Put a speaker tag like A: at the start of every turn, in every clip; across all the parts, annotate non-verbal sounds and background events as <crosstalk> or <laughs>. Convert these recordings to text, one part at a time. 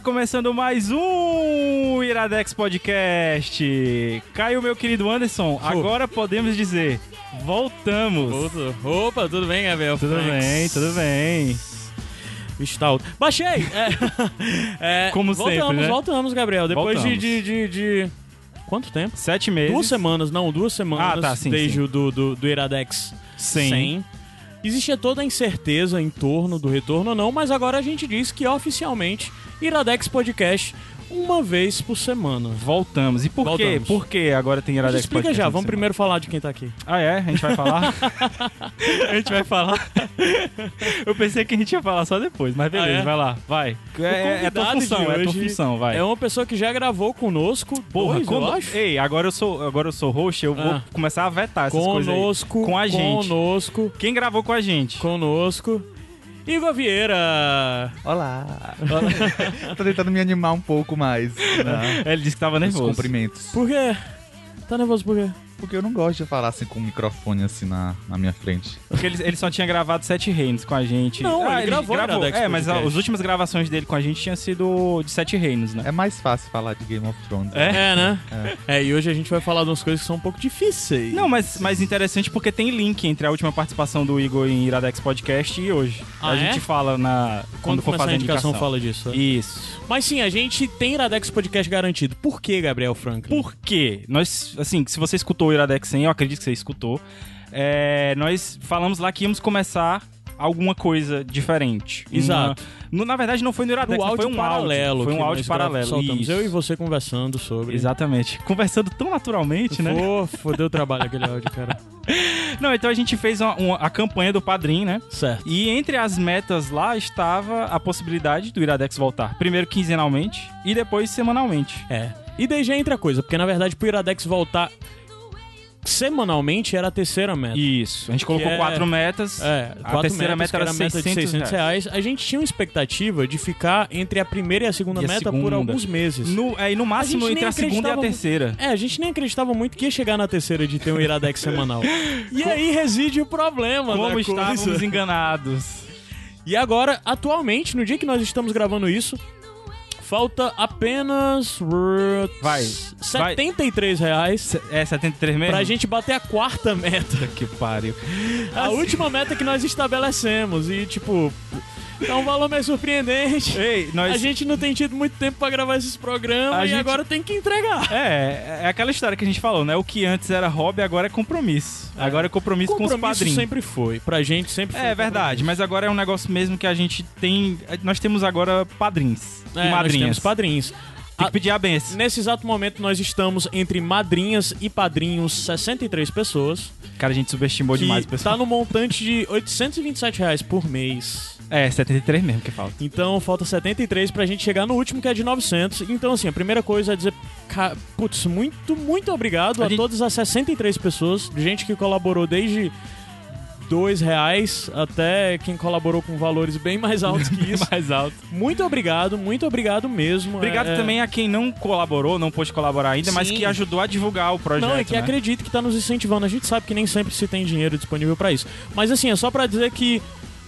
A: Está começando mais um Iradex Podcast. Caiu, meu querido Anderson. Agora podemos dizer, voltamos.
B: Opa, tudo bem, Gabriel?
A: Tudo
B: Franks?
A: bem, tudo bem.
B: Bicho tá alto. Baixei!
A: É, <laughs> é, Como
B: voltamos,
A: sempre, né?
B: Voltamos, Gabriel. Depois de,
A: Voltamos.
B: de, de, de- Quanto tempo?
A: Sete meses.
B: Duas semanas, não, duas semanas
A: Ah, tá, sim,
B: desde
A: sim.
B: o do, do, do Iradex
A: Sim.
B: 100. Existia toda a incerteza em torno do retorno ou não, mas agora a gente diz que oficialmente Iradex Podcast uma vez por semana.
A: Voltamos. E por quê?
B: Voltamos.
A: Por que agora tem Iradex
B: explica
A: Podcast?
B: já, vamos
A: semana?
B: primeiro falar de quem tá aqui.
A: Ah, é? A gente vai falar? <laughs> a gente vai falar. Eu pensei que a gente ia falar só depois, mas beleza,
B: Ah, é?
A: vai lá, vai. É, é tua função, é tua função, vai.
B: É uma pessoa que já gravou conosco,
A: Porra,
B: dois, eu acho.
A: Ei, agora eu sou, agora eu sou host, eu vou
B: Ah.
A: começar a vetar essas coisas aí.
B: Conosco,
A: Com a gente.
B: Conosco,
A: Quem gravou com a gente?
B: conosco. Igor Vieira.
C: Olá! <laughs> Tô tentando me animar um pouco mais. Né?
A: Ele disse que tava
C: Os
A: nervoso.
C: cumprimentos.
B: Por quê? Tá nervoso por quê?
C: Porque eu não gosto de falar assim com o microfone assim na, na minha frente.
A: Porque ele, ele só tinha gravado Sete Reinos com a gente.
B: Não, ele gravou Iradex
A: É, mas
B: Podcast.
A: as últimas gravações dele com a gente tinham sido de Sete Reinos, né?
C: É mais fácil falar de Game of Thrones.
A: É?
B: É, né? É. e hoje a gente vai falar de umas coisas que são um pouco difíceis.
A: Não, mas, mas interessante porque tem link entre a última participação do Igor em Iradex Podcast e hoje.
B: Ah,
A: a
B: é?
A: gente fala na quando,
B: Quando
A: for fazer
B: a indicação,
A: indicação.
B: fala disso.
A: Isso.
B: Mas sim, a gente tem Iradex Podcast garantido. Por que, Gabriel Franklin?
A: Por quê? Nós, assim, se você escutou o Iradex 100, eu acredito que você escutou. é, nós falamos lá que íamos começar alguma coisa diferente.
B: Exato.
A: Uma- no- na verdade, não foi no Iradex,
B: No
A: foi
B: áudio
A: um
B: paralelo.
A: áudio. Foi um áudio paralelo.
B: Soltamos
A: isso.
B: eu e você conversando sobre.
A: Exatamente. <laughs> Conversando tão naturalmente, né?
B: Pô, fodeu trabalho aquele áudio, cara. <laughs>
A: Não, então a gente fez uma- uma- a campanha do Padrim, né?
B: Certo.
A: E entre as metas lá estava a possibilidade do Iradex voltar. Primeiro quinzenalmente e depois semanalmente.
B: É. E daí já entra a coisa, porque na verdade pro Iradex voltar semanalmente era a terceira meta.
A: Isso. A gente colocou
B: é-
A: quatro metas.
B: É,
A: a
B: quatro
A: terceira
B: metas,
A: meta
B: que
A: era
B: a meta de
A: 600
B: 600 reais. A gente tinha uma expectativa de ficar entre a primeira e a segunda
A: E a
B: meta por
A: segunda.
B: alguns meses.
A: No, é, e no máximo
B: nem
A: entre a segunda e a terceira.
B: É, a gente nem acreditava muito que ia chegar na terceira de ter um Iradex <laughs> semanal. E aí reside o problema
A: Como
B: da
A: estávamos enganados.
B: E agora, atualmente, no dia que nós estamos gravando isso, falta apenas
A: Vai,
B: 73 reais
A: Se- É 73 mesmo?
B: pra gente bater a quarta meta. <laughs>
A: Que pariu.
B: A última meta que nós estabelecemos. E, tipo, é um valor meio surpreendente.
A: Ei, nós...
B: A gente não tem tido muito tempo pra gravar esses programas
A: A
B: e
A: gente-
B: agora tem que entregar.
A: É, é aquela história que a gente falou, né? O que antes era hobby, agora é compromisso. Agora é compromisso, com os
B: Compromisso
A: padrinhos.
B: sempre foi. Pra gente sempre foi.
A: É verdade, mas agora é um negócio mesmo que a gente tem. Nós temos agora padrinhos
B: É,
A: e
B: nós
A: madrinhas.
B: temos padrinhos.
A: Tem que pedir a benção.
B: Nesse exato momento, nós estamos entre madrinhas e padrinhos 63 pessoas.
A: Cara, a gente subestimou demais pessoal.
B: tá no montante de 827 reais por mês.
A: É, 73 mesmo que falta.
B: Então falta 73 pra gente chegar no último que é de 900. Então, assim, a primeira coisa é dizer, putz, muito, muito obrigado
A: A
B: a,
A: gente-
B: todas as 63 pessoas, gente que colaborou desde. Dois reais até quem colaborou com valores bem mais altos que <laughs> isso.
A: mais alto.
B: Muito obrigado, muito obrigado mesmo.
A: Obrigado
B: É- é-
A: também a quem não colaborou, não pôde colaborar ainda, mas
B: Sim.
A: que ajudou a divulgar o projeto.
B: Não, é que
A: né?
B: acredita que tá nos incentivando. A gente sabe que nem sempre se tem dinheiro disponível pra isso. Mas assim, é só pra dizer que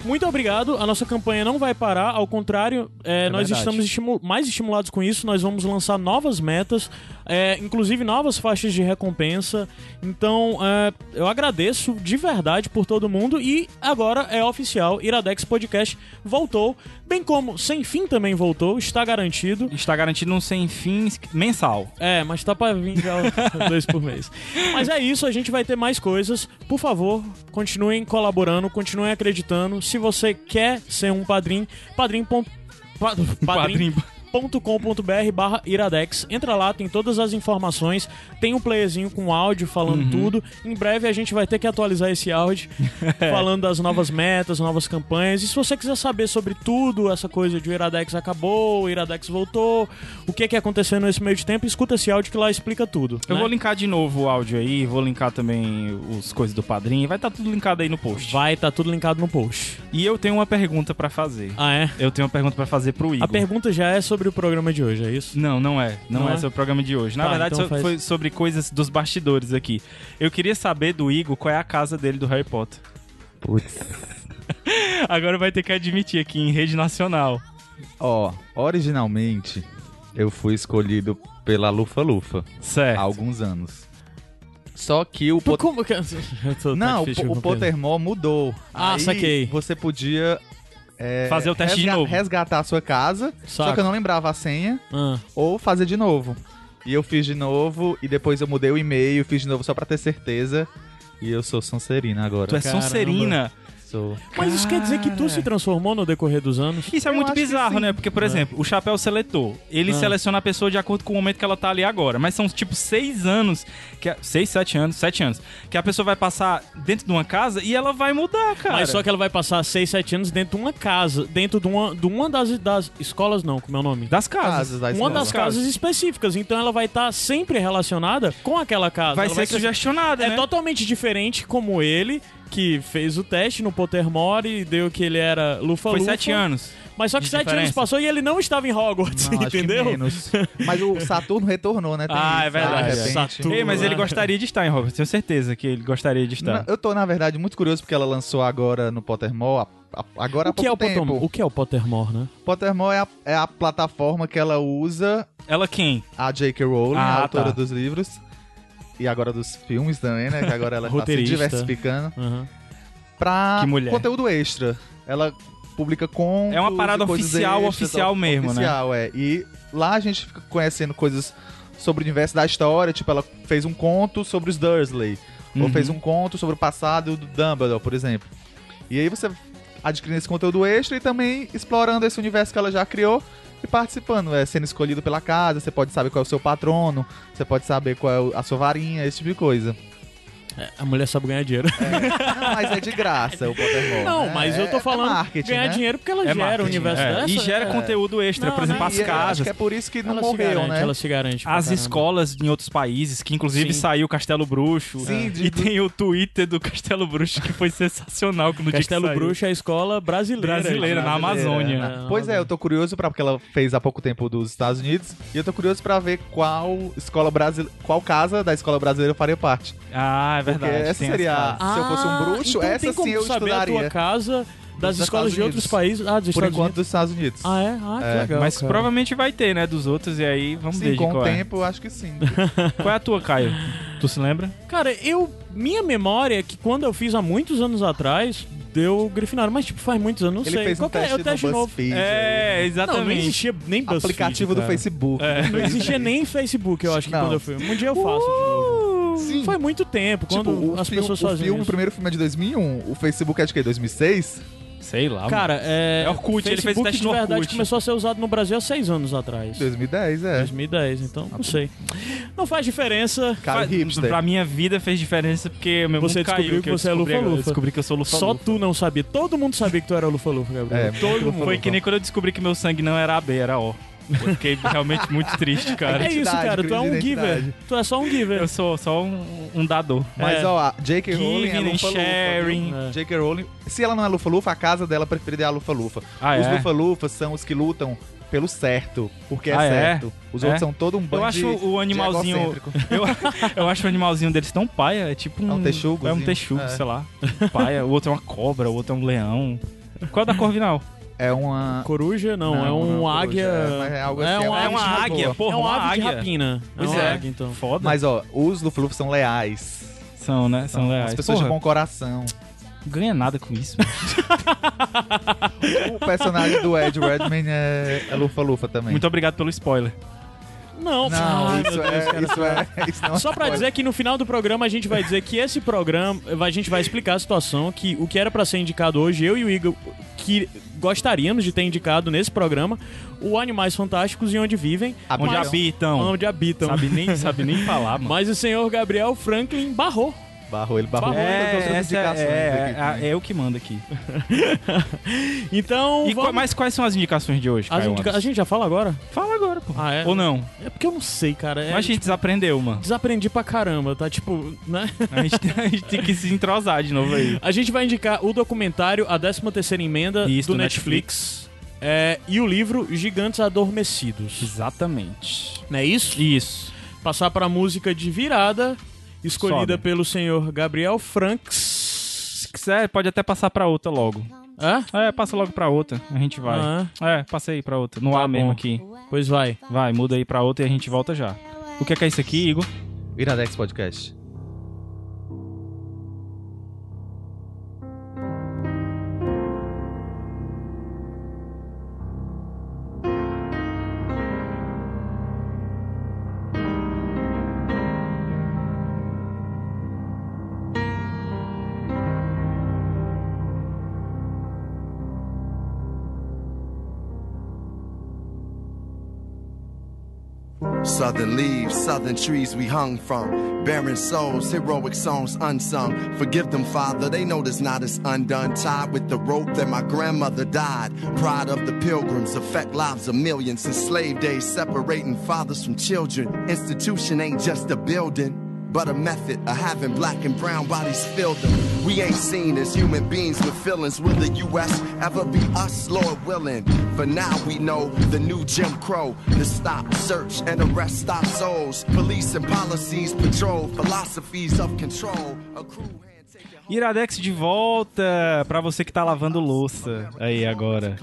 B: muito obrigado. A nossa campanha não vai parar, ao contrário, é, nós
A: verdade.
B: estamos estimu- mais estimulados com isso. Nós vamos lançar novas metas, é, inclusive novas faixas de recompensa. Então, é, eu agradeço de verdade por todo mundo e agora é oficial. Iradex Podcast voltou, bem como Sem Fim também voltou, está garantido.
A: Está garantido um sem fins mensal.
B: É, mas tá pra vir já <laughs> dois por mês. Mas é isso, a gente vai ter mais coisas. Por favor, continuem colaborando, continuem acreditando. Se você quer ser um padrinho, padrinho. ponto- pa- Padrim, <laughs>
A: Padrinho.
B: padrim.com.br barra iradex. Entra lá, tem todas as informações, tem um playerzinho com áudio falando tudo. Em breve a gente vai ter que atualizar esse áudio, <laughs> falando das novas metas, novas campanhas. E se você quiser saber sobre tudo, essa coisa de o iradex acabou, o iradex voltou, o que que aconteceu nesse meio de tempo, escuta esse áudio que lá explica tudo.
A: Eu
B: né?
A: vou linkar de novo o áudio aí, vou linkar também os coisas do padrinho, vai estar tudo linkado aí no post.
B: Vai estar tudo linkado no post.
A: E eu tenho uma pergunta pra fazer.
B: Ah, é?
A: Eu tenho uma pergunta pra fazer pro Igor.
B: A pergunta já é sobre o programa de hoje, é isso?
A: Não, não é. Não,
B: Não
A: é,
B: é?
A: sobre o programa de hoje. Na
B: Tá,
A: verdade,
B: então
A: so-
B: faz.
A: foi sobre coisas dos bastidores aqui. Eu queria saber do Igor qual é a casa dele do Harry Potter.
C: Putz. <laughs>
A: Agora vai ter que admitir aqui em rede nacional.
C: Ó, originalmente eu fui escolhido pela Lufa Lufa
A: Certo.
C: há alguns anos. Só que o Pot...
B: Como que... Eu tô- <laughs> tá
C: Não,
B: de
C: o, o. Pottermore mudou.
B: Ah,
C: Aí
B: saquei.
C: Você podia é,
A: Fazer o teste de novo.
C: resgatar a sua casa, só
B: Saco.
C: que eu não lembrava a senha,
B: Ah,
C: ou fazer de novo. E eu fiz de novo, e depois eu mudei o e-mail, fiz de novo só pra ter certeza. E eu sou Sonserina agora.
A: Tu é
B: Caramba.
A: Sonserina.
C: Sou.
B: Mas isso quer dizer que tu se transformou no decorrer dos anos?
A: Isso é
C: Eu
A: muito bizarro, né? Porque, por
B: É.
A: exemplo, o chapéu seletor, ele
B: Ah.
A: seleciona a pessoa de acordo com o momento que ela tá ali agora. Mas são, tipo, seis anos, que a- seis, sete anos, sete anos, que a pessoa vai passar dentro de uma casa e ela vai mudar, cara.
B: Mas só que ela vai passar 6, 7 anos dentro de uma casa, dentro de uma, de uma das, das escolas, não, como é o nome?
A: Das casas.
C: Casas da
B: Uma das casas específicas, então ela vai estar sempre relacionada com aquela casa.
A: Vai
B: Ela
A: ser sugestionada,
B: É
A: né?
B: totalmente diferente como ele, que fez o teste no Pottermore e deu que ele era lufa
A: Foi sete anos.
B: Mas só que sete anos
A: diferença.
B: passou e ele não estava em Hogwarts,
C: Não, acho que
B: entendeu?
C: menos. <laughs> Mas o Saturno retornou, né? Tem
A: Ah,
C: isso,
A: é verdade.
C: de repente.
B: Saturno.
A: Ei, mas ele
B: Ah.
A: gostaria de estar em Hogwarts, tenho certeza que ele gostaria de estar.
C: Não, eu tô, na verdade, muito curioso porque ela lançou agora no Pottermore, a- a- agora há
B: O que, é o
C: pouco tempo.
B: Pottermore? o que é o Pottermore, né?
C: Pottermore é a, é a plataforma que ela usa,
A: Ela quem?
C: a J.K. Rowling,
A: Ah,
C: a autora
A: tá.
C: dos livros, e agora dos filmes também, né? Que agora ela tá se diversificando,
B: Aham.
C: pra conteúdo extra. Ela publica com
A: É uma parada oficial, oficial mesmo, né?
C: oficial, é. E lá a gente fica conhecendo coisas sobre o universo da história, tipo, ela fez um conto sobre os Dursley, ou
A: Uhum.
C: fez um conto sobre o passado do Dumbledore, por exemplo. E aí você adquirindo esse conteúdo extra e também explorando esse universo que ela já criou e participando, é, sendo escolhido pela casa, você pode saber qual é o seu patrono, você pode saber qual é a sua varinha, esse tipo de coisa.
B: É, a mulher sabe ganhar dinheiro.
C: Não, mas é de graça o Pottermore.
B: Não,
C: né?
B: mas eu tô
C: É-
B: falando
C: é
B: ganhar
C: né?
B: dinheiro porque ela
A: É
B: gera o universo
A: é.
B: dessa.
A: E gera
B: é.
A: conteúdo extra,
B: Não,
A: por exemplo,
B: não,
A: as
C: E
A: casas.
C: que é por isso que não
B: Ela se
C: morreu,
B: garante,
C: né?
B: ela se garante.
A: As
B: caramba.
A: escolas em outros países, que inclusive
B: Sim.
A: saiu Castelo Bruxo.
C: Sim,
A: É.
C: de-
A: E tem o Twitter do Castelo Bruxo que foi sensacional que
B: Castelo. Bruxo é a escola brasileira.
A: Brasileira, na Amazônia.
B: É,
C: Pois é, eu tô curioso pra, porque ela fez há pouco tempo dos Estados Unidos e eu tô curioso pra ver qual escola brasileira, qual casa da escola brasileira eu faria parte.
A: Ah, é
C: Porque
A: verdade.
C: essa
A: tem as
C: seria,
A: casas.
C: se eu fosse um bruxo,
B: então
C: essa sim eu
B: saber
C: estudaria.
B: a tua casa das escolas
C: Estados
B: de outros
C: Unidos.
B: países. Ah, dos
C: Por
B: Estados
C: enquanto
B: Unidos.
C: dos Estados Unidos.
B: Ah, é? Ah, que
C: É,
B: legal.
A: Mas
B: cara.
A: provavelmente vai ter, né, dos outros, e aí vamos ver
C: sim,
A: de
C: com
A: qual
C: o
A: é.
C: tempo eu acho que sim. <laughs>
A: Qual é a tua, Caio? Tu se lembra?
B: Cara, eu. Minha memória é que quando eu fiz há muitos anos atrás, deu Grifinória. Mas, tipo, faz muitos anos, não
C: Ele
B: sei.
C: fez um
B: Qual que é?
C: teste
B: É o teste
C: no
B: novo.
C: BuzzFeed.
A: É,
B: Não, não
A: exatamente.
B: existia nem BuzzFeed,
C: aplicativo do. Facebook.
B: Não existia nem Facebook, eu acho que
C: Não.
B: quando eu fui. Um dia eu faço de novo.
C: Sim.
B: Foi muito tempo,
C: Tipo,
B: quando
C: o,
B: as
C: filme,
B: pessoas
C: o filme, o primeiro filme é de 2001, o Facebook é de quê? 2006?
A: Sei lá,
B: Cara, é.
A: É Orkut, ele fez
B: Facebook
A: teste
B: de
A: no
B: verdade
A: Orkut.
B: começou a ser usado no Brasil há seis anos atrás.
C: 2010, é.
B: 2010, então não sei. Não faz diferença.
C: Cara
A: Fa-
C: hipster.
A: Pra minha vida fez diferença porque meu
B: Você
A: mundo caiu.
B: descobriu que você é
A: descobri agora.
B: lufa-lufa.
A: Eu descobri que eu sou lufa
B: Só tu não sabia. Todo mundo sabia que tu era Lufa-Lufa, Gabriel.
C: É,
B: Todo mundo.
A: Foi que nem quando eu descobri que meu sangue não era AB, era O. Eu fiquei realmente muito triste, cara.
B: É isso, cara. Tu é um
C: de
B: giver. Tu é só um giver.
A: Eu sou só um, um dador.
C: Mas
B: É.
C: ó, J.K. Rowling é Lufa-Lufa.
A: sharing.
B: É.
C: J.K. Rowling, se ela não é Lufa-Lufa, a casa dela preferida é a Lufa-Lufa.
A: Ah,
C: os
A: é?
C: Lufa-Lufas são os que lutam pelo certo, porque é
A: Ah, é?
C: certo. Os
A: É?
C: outros são todo um bando
A: Eu acho
C: de-
A: o
C: de
A: animalzinho. <laughs> Eu, eu acho o animalzinho deles tão paia. É tipo um.
C: É um texugozinho.
A: É um texugo,
C: É.
A: sei lá. Paia. O outro é uma cobra, o outro é um leão. Qual é da Corvinal?
C: É uma...
B: Coruja, não,
C: Não,
B: é um
C: não,
B: águia.
C: coruja, é, é algo assim,
B: é
C: é
B: um
C: uma
A: É uma águia,
C: boa.
A: porra,
B: é uma ave
A: águia.
B: rapina.
A: Pois
B: é uma
A: é.
B: águia, então.
A: Foda.
C: Mas ó, os Lufa-Lufas são leais.
A: São, né? São leais.
C: As pessoas
A: Porra,
C: de bom coração.
A: ganha nada com isso. <laughs>
C: O personagem do Ed Redmayne é, é Lufa-Lufa também.
A: Muito obrigado pelo spoiler.
B: Não,
C: Não, isso
B: Deus,
C: é,
B: cara.
C: isso é, isso não é
B: Só pra
C: spoiler.
B: dizer que no final do programa a gente vai dizer que esse programa, a gente vai explicar a situação, que o que era pra ser indicado hoje, eu e o Igor, que gostaríamos de ter indicado nesse programa, o Animais Fantásticos e Onde Vivem,
A: Onde habitam.
B: onde habitam.
A: Sabe nem, sabe nem <laughs> falar, mano.
B: Mas o senhor Gabriel Franklin barrou.
C: Barrou, ele barrou
A: É,
C: outras
A: essa
C: indicações
A: é,
C: aqui.
A: é, é eu que mando aqui. <laughs>
B: Então,
A: E
B: vamos...
A: mas quais são as indicações de hoje,
B: As indica-? A gente já fala agora?
A: Fala agora, pô.
B: Ah, é?
A: Ou não?
B: É porque eu não sei, cara. É,
A: Mas a gente desaprendeu, mano.
B: Desaprendi pra caramba, tá? Tipo, né?
A: A gente, a gente tem que se entrosar de novo aí.
B: A gente vai indicar o documentário A 13ª Emenda
A: Isso,
B: do
A: do
B: Netflix. é, e o livro Gigantes Adormecidos.
A: Exatamente.
B: Não é isso?
A: Isso.
B: Passar pra música de virada, escolhida
A: Sobe.
B: pelo senhor Gabriel Franks.
A: Se quiser, pode até passar pra outra logo.
B: Hã?
A: É, passa logo pra outra. A gente vai.
B: Ah,
A: É, passa aí pra outra. No
B: Tá
A: ar mesmo
B: bom.
A: aqui.
B: pois vai.
A: Vai, muda aí pra outra e a gente volta já. O que é que é isso aqui, Igor?
C: Iradex Podcast.
D: Southern leaves, southern trees we hung from. Barren souls, heroic songs unsung. Forgive them, Father, they know this knot is undone. Tied with the rope that my grandmother died. Pride of the pilgrims affect lives of millions. In slave days, separating fathers from children. Institution ain't just a building. But a method of having black and brown bodies fill them. We ain't seen as human beings with feelings. Will the U.S. ever be us, Lord willing? For now, we know the new Jim Crow. To stop, search, and arrest our souls. Police and policies patrol philosophies of control. A crew
A: Iradex de volta pra você que tá lavando louça aí agora.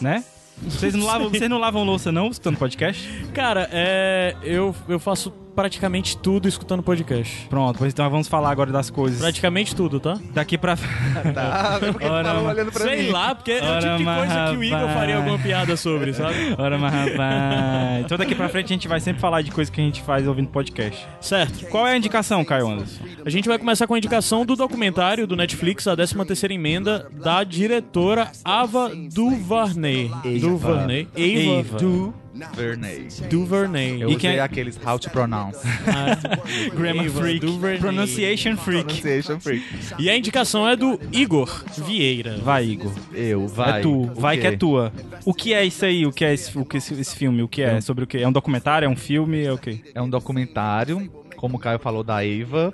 A: Né? Vocês não lavam, vocês não lavam louça não, escutando podcast?
B: Cara, é. Eu, eu faço praticamente tudo escutando podcast.
A: Pronto, pois então vamos falar agora das coisas.
B: Praticamente tudo, tá?
A: Daqui pra... <laughs>
C: Tá, <laughs> porque ele
A: Ora,
C: tava olhando pra
B: Sei
C: mim.
B: lá, porque é o
A: Ora,
B: tipo de coisa que o Igor
A: rapaz.
B: faria alguma piada sobre, sabe? <laughs>
A: Ora, mas rapaz... Então daqui pra frente a gente vai sempre falar de coisa que a gente faz ouvindo podcast.
B: Certo.
A: Qual é a indicação, Caio Anderson?
B: A gente vai começar com a indicação do documentário do Netflix, a 13ª emenda, da diretora Ava DuVernay. DuVernay. Ava
A: Ava.
B: Du,
C: Vernay.
B: DuVernay.
C: Eu
A: E
C: usei
A: quem-
C: aqueles how to pronounce.
A: Grammar
B: Ava
A: Freak.
B: DuVernay.
A: Pronunciation Freak.
C: Pronunciation freak.
B: E a indicação é do Igor Vieira.
A: Vai, Igor.
C: Eu, vai.
A: é tu. Vai que é tua. O que é isso aí? O que é esse, o que esse, esse filme? O que é? Sobre o que? É um documentário? É um filme? É o quê?
C: É um documentário, como o Caio falou, da Eva,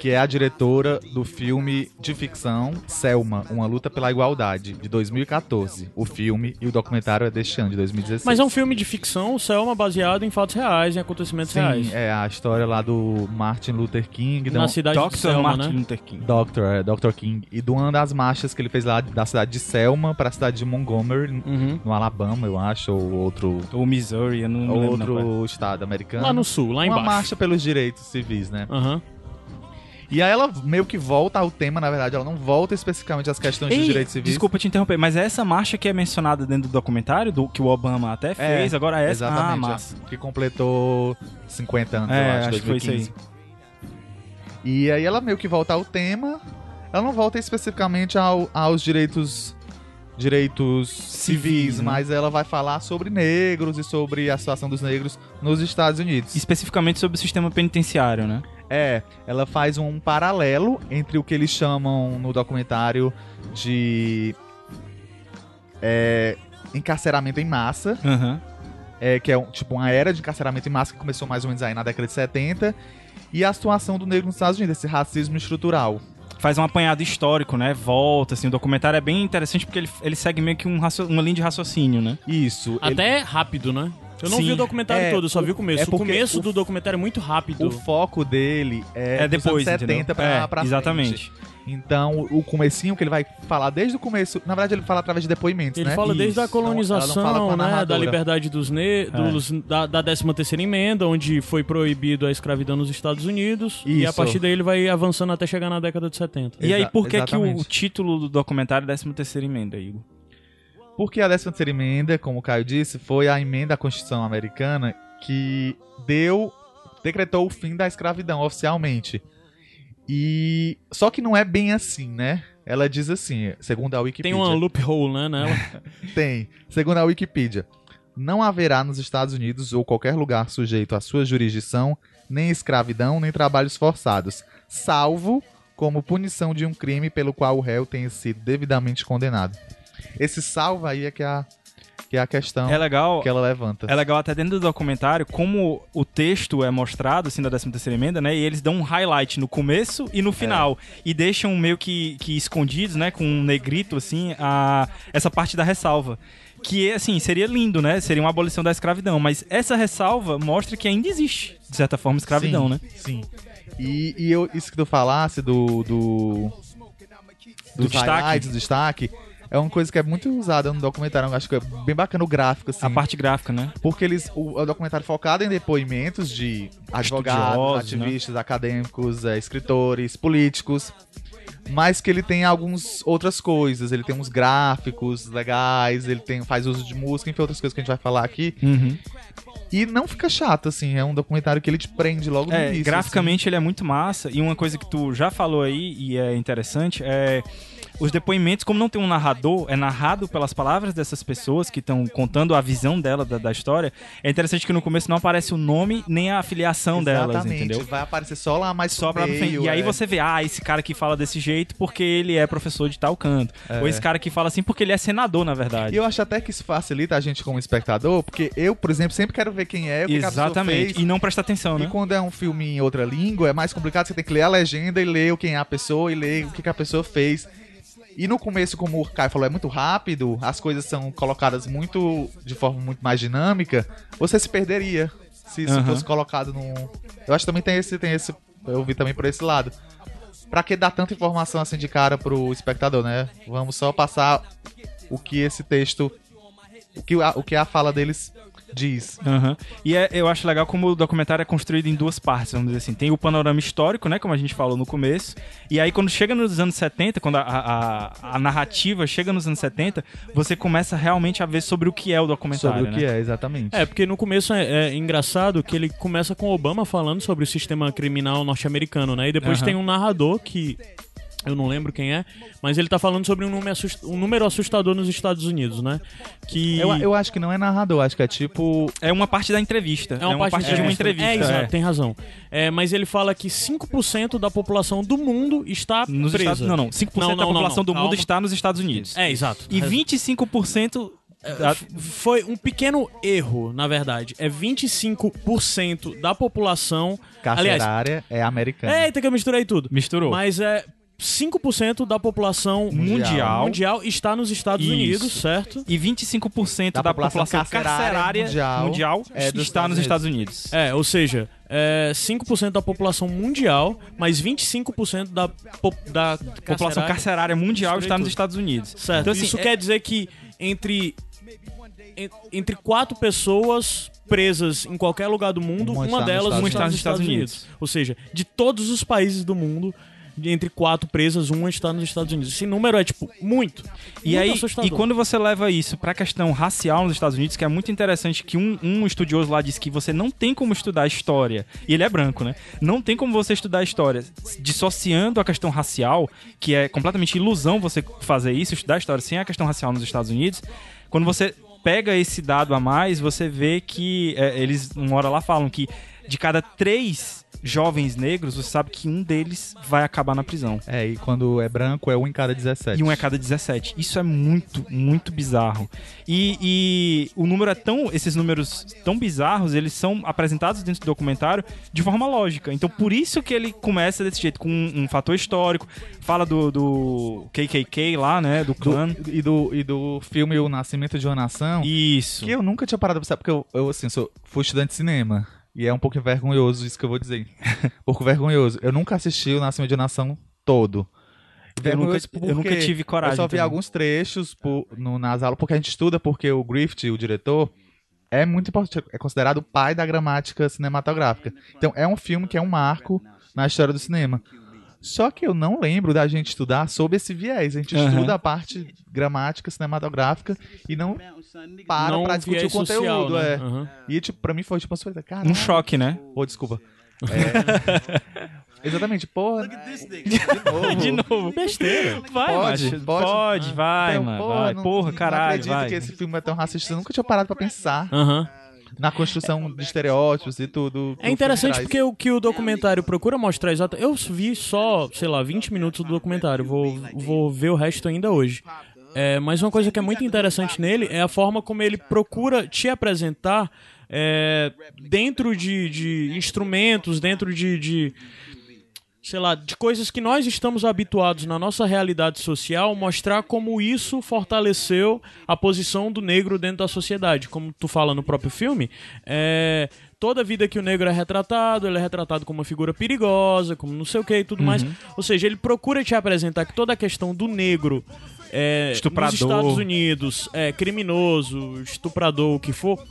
C: que é a diretora do filme de ficção Selma, Uma Luta pela Igualdade, de 2014. O filme e o documentário é deste ano, de 2016.
B: Mas é um filme de ficção, Selma, baseado em fatos reais, em acontecimentos reais.
C: Sim, é a história lá do Martin Luther King,
B: Na
C: da
B: cidade de. Selma,
A: Martin
B: né?
A: Luther King.
C: Dr. É, Dr. King, e de uma das marchas que ele fez lá da cidade de Selma para a cidade de Montgomery,
B: Uhum.
C: no Alabama, eu acho, ou outro,
A: Ou Missouri, eu não
C: outro estado americano.
B: Lá no sul, lá
C: uma
B: embaixo.
C: marcha pelos direitos civis, né?
B: Aham.
C: E aí ela meio que volta ao tema, na verdade, ela não volta especificamente às questões
A: Ei,
C: dos direitos civis.
A: Desculpa te interromper, mas é essa marcha que é mencionada dentro do documentário, do que o Obama até fez, agora é essa?
C: Exatamente.
A: Ah,
C: é,
A: massa.
C: Que completou 50 anos, eu
A: É,
C: acho,
A: acho que foi isso
C: 2015. E aí ela meio que volta ao tema, ela não volta especificamente ao- aos direitos direitos civis,
A: né?
C: mas ela vai falar sobre negros e sobre a situação dos negros nos Estados Unidos.
A: Especificamente sobre o sistema penitenciário, né?
C: É, ela faz um paralelo entre o que eles chamam no documentário de é, encarceramento em massa,
A: Aham.
C: é, que é um- tipo uma era de encarceramento em massa que começou mais ou menos aí na década de 70, e a situação do negro nos Estados Unidos, esse racismo estrutural.
A: Faz um apanhado histórico, né? Volta, assim. O documentário é bem interessante porque ele, ele segue meio que um uma linha de raciocínio, né?
C: Isso. ele-
B: Até rápido, né? Eu não
A: Sim.
B: vi o documentário
C: É,
B: todo, eu só vi o começo.
C: é
B: o começo
C: o-
B: do documentário é muito rápido.
C: o foco dele é,
A: É
C: dos
A: depois,
C: anos 70
A: entendeu?
C: pra,
A: é,
C: pra
A: Exatamente.
C: frente. Então, o comecinho que ele vai falar desde o começo, na verdade ele fala através de depoimentos,
B: Ele
C: né?
B: fala desde a
A: Isso.
B: colonização,
C: com a
B: né, da liberdade dos negros, da, da 13 terceira emenda, onde foi proibido a escravidão nos Estados Unidos, e a
C: Isso.
B: partir daí ele vai avançando até chegar na década de 70.
A: E aí,
C: Exa-
A: por que, que o, título do documentário é 13 terceira emenda, Igor?
C: Porque a 13 terceira emenda, como o Caio disse, foi a emenda à Constituição americana que deu decretou o fim da escravidão oficialmente. E só que não é bem assim, né? Ela diz assim, segundo a
B: Tem
C: Wikipedia.
B: uma loophole, né, nela. <laughs>
C: Tem. Segundo a Wikipedia, não haverá nos Estados Unidos ou qualquer lugar sujeito à sua jurisdição nem escravidão nem trabalhos forçados, salvo como punição de um crime pelo qual o réu tenha sido devidamente condenado. Esse salvo aí é que é a, que é a questão
A: É legal.
C: que ela levanta.
A: É legal até dentro do documentário como o texto é mostrado, assim, da 13 terceira emenda, né? E eles dão um highlight no começo e no final. E deixam meio que, que escondidos, né? Com um negrito, assim, a, essa parte da ressalva. Que, assim, seria lindo, né? Seria uma abolição da escravidão. Mas essa ressalva mostra que ainda existe, de certa forma, escravidão,
C: sim,
A: né?
C: Sim. E, e eu, isso que tu falasse do. do,
A: Do
C: dos
A: destaque.
C: highlights, do destaque. É uma coisa que é muito usada no documentário. Acho que é bem bacana o gráfico, assim.
A: A parte gráfica, né?
C: Porque eles, o, o documentário é focado em depoimentos de advogados,
A: né?
C: ativistas, acadêmicos, é, escritores, políticos, mas que ele tem algumas outras coisas. Ele tem uns gráficos legais, ele tem, faz uso de música, enfim, outras coisas que a gente vai falar aqui.
A: Uhum.
C: E não fica chato, assim. É um documentário que ele te prende logo no
A: É,
C: início.
A: graficamente ele é muito massa. E uma coisa que tu já falou aí, e é interessante, é. Os depoimentos, como não tem um narrador, é narrado pelas palavras dessas pessoas que estão contando a visão dela da, da história. É interessante que no começo não aparece o nome nem a afiliação
C: assim.
A: delas,
C: Exatamente.
A: entendeu?
C: Vai aparecer só lá mais
A: Só pra
C: meio,
A: E aí
C: é.
A: você vê, ah, esse cara que fala desse jeito porque ele é professor de tal canto. Ou esse cara que fala assim porque ele é senador, na verdade.
C: E eu acho até que isso facilita a gente como espectador, porque eu, por exemplo, sempre quero ver quem é, o que,
A: Exatamente.
C: fez.
A: E não presta atenção,
C: E
A: né?
C: quando é um filme em outra língua, é mais complicado, você tem que ler a legenda e ler quem é a pessoa e ler o que, que a pessoa fez. E no começo, como o Caio falou, é muito rápido, as coisas são colocadas muito de forma muito mais dinâmica, você se perderia se isso fosse colocado num. Eu acho que também tem esse, tem esse. Eu vi também por esse lado. Pra que dar tanta informação assim de cara pro espectador, né? Vamos só passar o que esse texto. O que a, o que a fala deles diz.
A: Aham. E é- eu acho legal como o documentário é construído em duas partes, vamos dizer assim. Tem o panorama histórico, né? Como a gente falou no começo. E aí, quando chega nos anos 70, quando a, a- a narrativa chega nos anos 70, você começa realmente a ver sobre o que é o documentário.
C: Sobre o que
A: né?
C: é, exatamente.
B: É, porque no começo é, é engraçado que ele começa com Obama falando sobre o sistema criminal norte-americano, né? E depois
A: Aham.
B: tem um narrador que. Eu não lembro quem é, mas ele tá falando sobre um número, assust- um número assustador nos Estados Unidos, né? Que.
C: Eu, eu acho que não é narrador, acho que é tipo.
A: É uma parte da entrevista. É uma, parte, de uma entrevista.
B: É, exato,
A: é.
B: tem razão. É, mas ele fala que 5% da população do mundo está
A: Nos
B: presa.
A: Estados, não, não. 5%
B: Não,
A: da
B: não, não,
A: população
B: não,
A: do mundo
B: calma.
A: está nos Estados Unidos.
B: É, exato.
A: E 25% da-
B: Foi um pequeno erro, na verdade. É 25% da população. Aliás,
C: Carcerária é americana.
B: eita que eu misturei tudo.
A: misturou.
B: Mas é 5% da população
A: Mundial.
B: mundial está nos Estados
A: Isso.
B: Unidos, certo?
A: E 25% da,
C: Da
A: população,
C: população
A: carcerária,
C: carcerária
A: mundial,
C: mundial é
A: está
C: Estados
A: nos
C: Unidos.
A: Estados Unidos.
B: É, ou seja, é 5% da população mundial, mas 25% da, po da
A: população carcerária mundial está nos. Estados Unidos.
B: Certo.
A: Então, assim,
B: Isso
A: é-
B: quer dizer que entre en- entre quatro pessoas presas em qualquer lugar do mundo,
C: Uma
B: uma, delas está nos Estados Unidos. Ou seja, de todos os países do mundo, entre quatro presas, uma está nos Estados Unidos. Esse número é tipo muito.
A: E
B: muito
A: aí,
B: assustador.
A: e quando você leva isso pra questão racial nos Estados Unidos, que é muito interessante que um, um estudioso lá disse que você não tem como estudar história, e ele é branco, né? Não tem como você estudar história dissociando a questão racial, que é completamente ilusão você fazer isso, estudar história sem a questão racial nos Estados Unidos. Quando você pega esse dado a mais, você vê que é, eles, uma hora lá, falam que de cada três jovens negros, você sabe que um deles vai acabar na prisão.
C: É, e quando é branco é um em cada 17.
A: E um é cada 17. Isso é muito, muito bizarro. E, e o número é tão. Esses números tão bizarros, eles são apresentados dentro do documentário de forma lógica. Então, por isso que ele começa desse jeito, com um, um fator histórico, fala do, do KKK lá, né? Do
C: Do-
A: clã.
C: e, do, e do filme O Nascimento de uma Nação,
A: Isso.
C: que eu nunca tinha parado pra pensar, porque eu, eu assim, sou, fui estudante de cinema. E é um pouco vergonhoso isso que eu vou dizer. um <laughs> pouco vergonhoso. Eu nunca assisti O Nascimento de Nação todo.
A: Eu nunca, eu nunca tive coragem.
C: Eu só vi
A: também.
C: alguns trechos por- no, nas aulas, porque a gente estuda, porque o Griffith, o diretor, é muito importante, é considerado o pai da gramática cinematográfica. Então, é um filme que é um marco na história do cinema. Só que eu não lembro da gente estudar sobre esse viés. A gente
A: Aham.
C: estuda a parte gramática, cinematográfica e não para
B: Não
C: pra discutir o conteúdo.
B: social, né?
C: é.
B: Aham.
C: E, tipo, pra mim foi tipo uma coisa, cara.
A: Um choque, né?
C: Ô, desculpa. É. <laughs> Exatamente, porra. De novo. <laughs>
A: De novo.
B: Besteira.
A: Vai,
C: Pode,
A: macho.
C: pode.
A: Pode, vai,
C: Então,
A: mano.
C: porra,
A: vai.
C: não-
A: Porra,
C: não
A: caralho,
C: acredito
A: vai.
C: que esse filme é tão racista. Eu nunca tinha parado pra pensar
B: Aham.
C: na construção de estereótipos e tudo.
B: É interessante porque o que o documentário procura mostrar exato. Eu vi só, sei lá, 20 minutos do documentário. Vou, vou ver o resto ainda hoje. É, mas uma coisa que é muito interessante nele é a forma como ele procura te apresentar é, dentro de, de instrumentos, dentro de, de sei lá, de coisas que nós estamos habituados na nossa realidade social, mostrar como isso fortaleceu a posição do negro dentro da sociedade. Como tu fala no próprio filme, é, toda a vida que o negro é retratado, ele é retratado como uma figura perigosa, como não sei o que e tudo mais. Ou seja, ele procura te apresentar que toda a questão do negro é,
A: Estuprador.
B: nos Estados Unidos, é, criminoso, estuprador, o que for,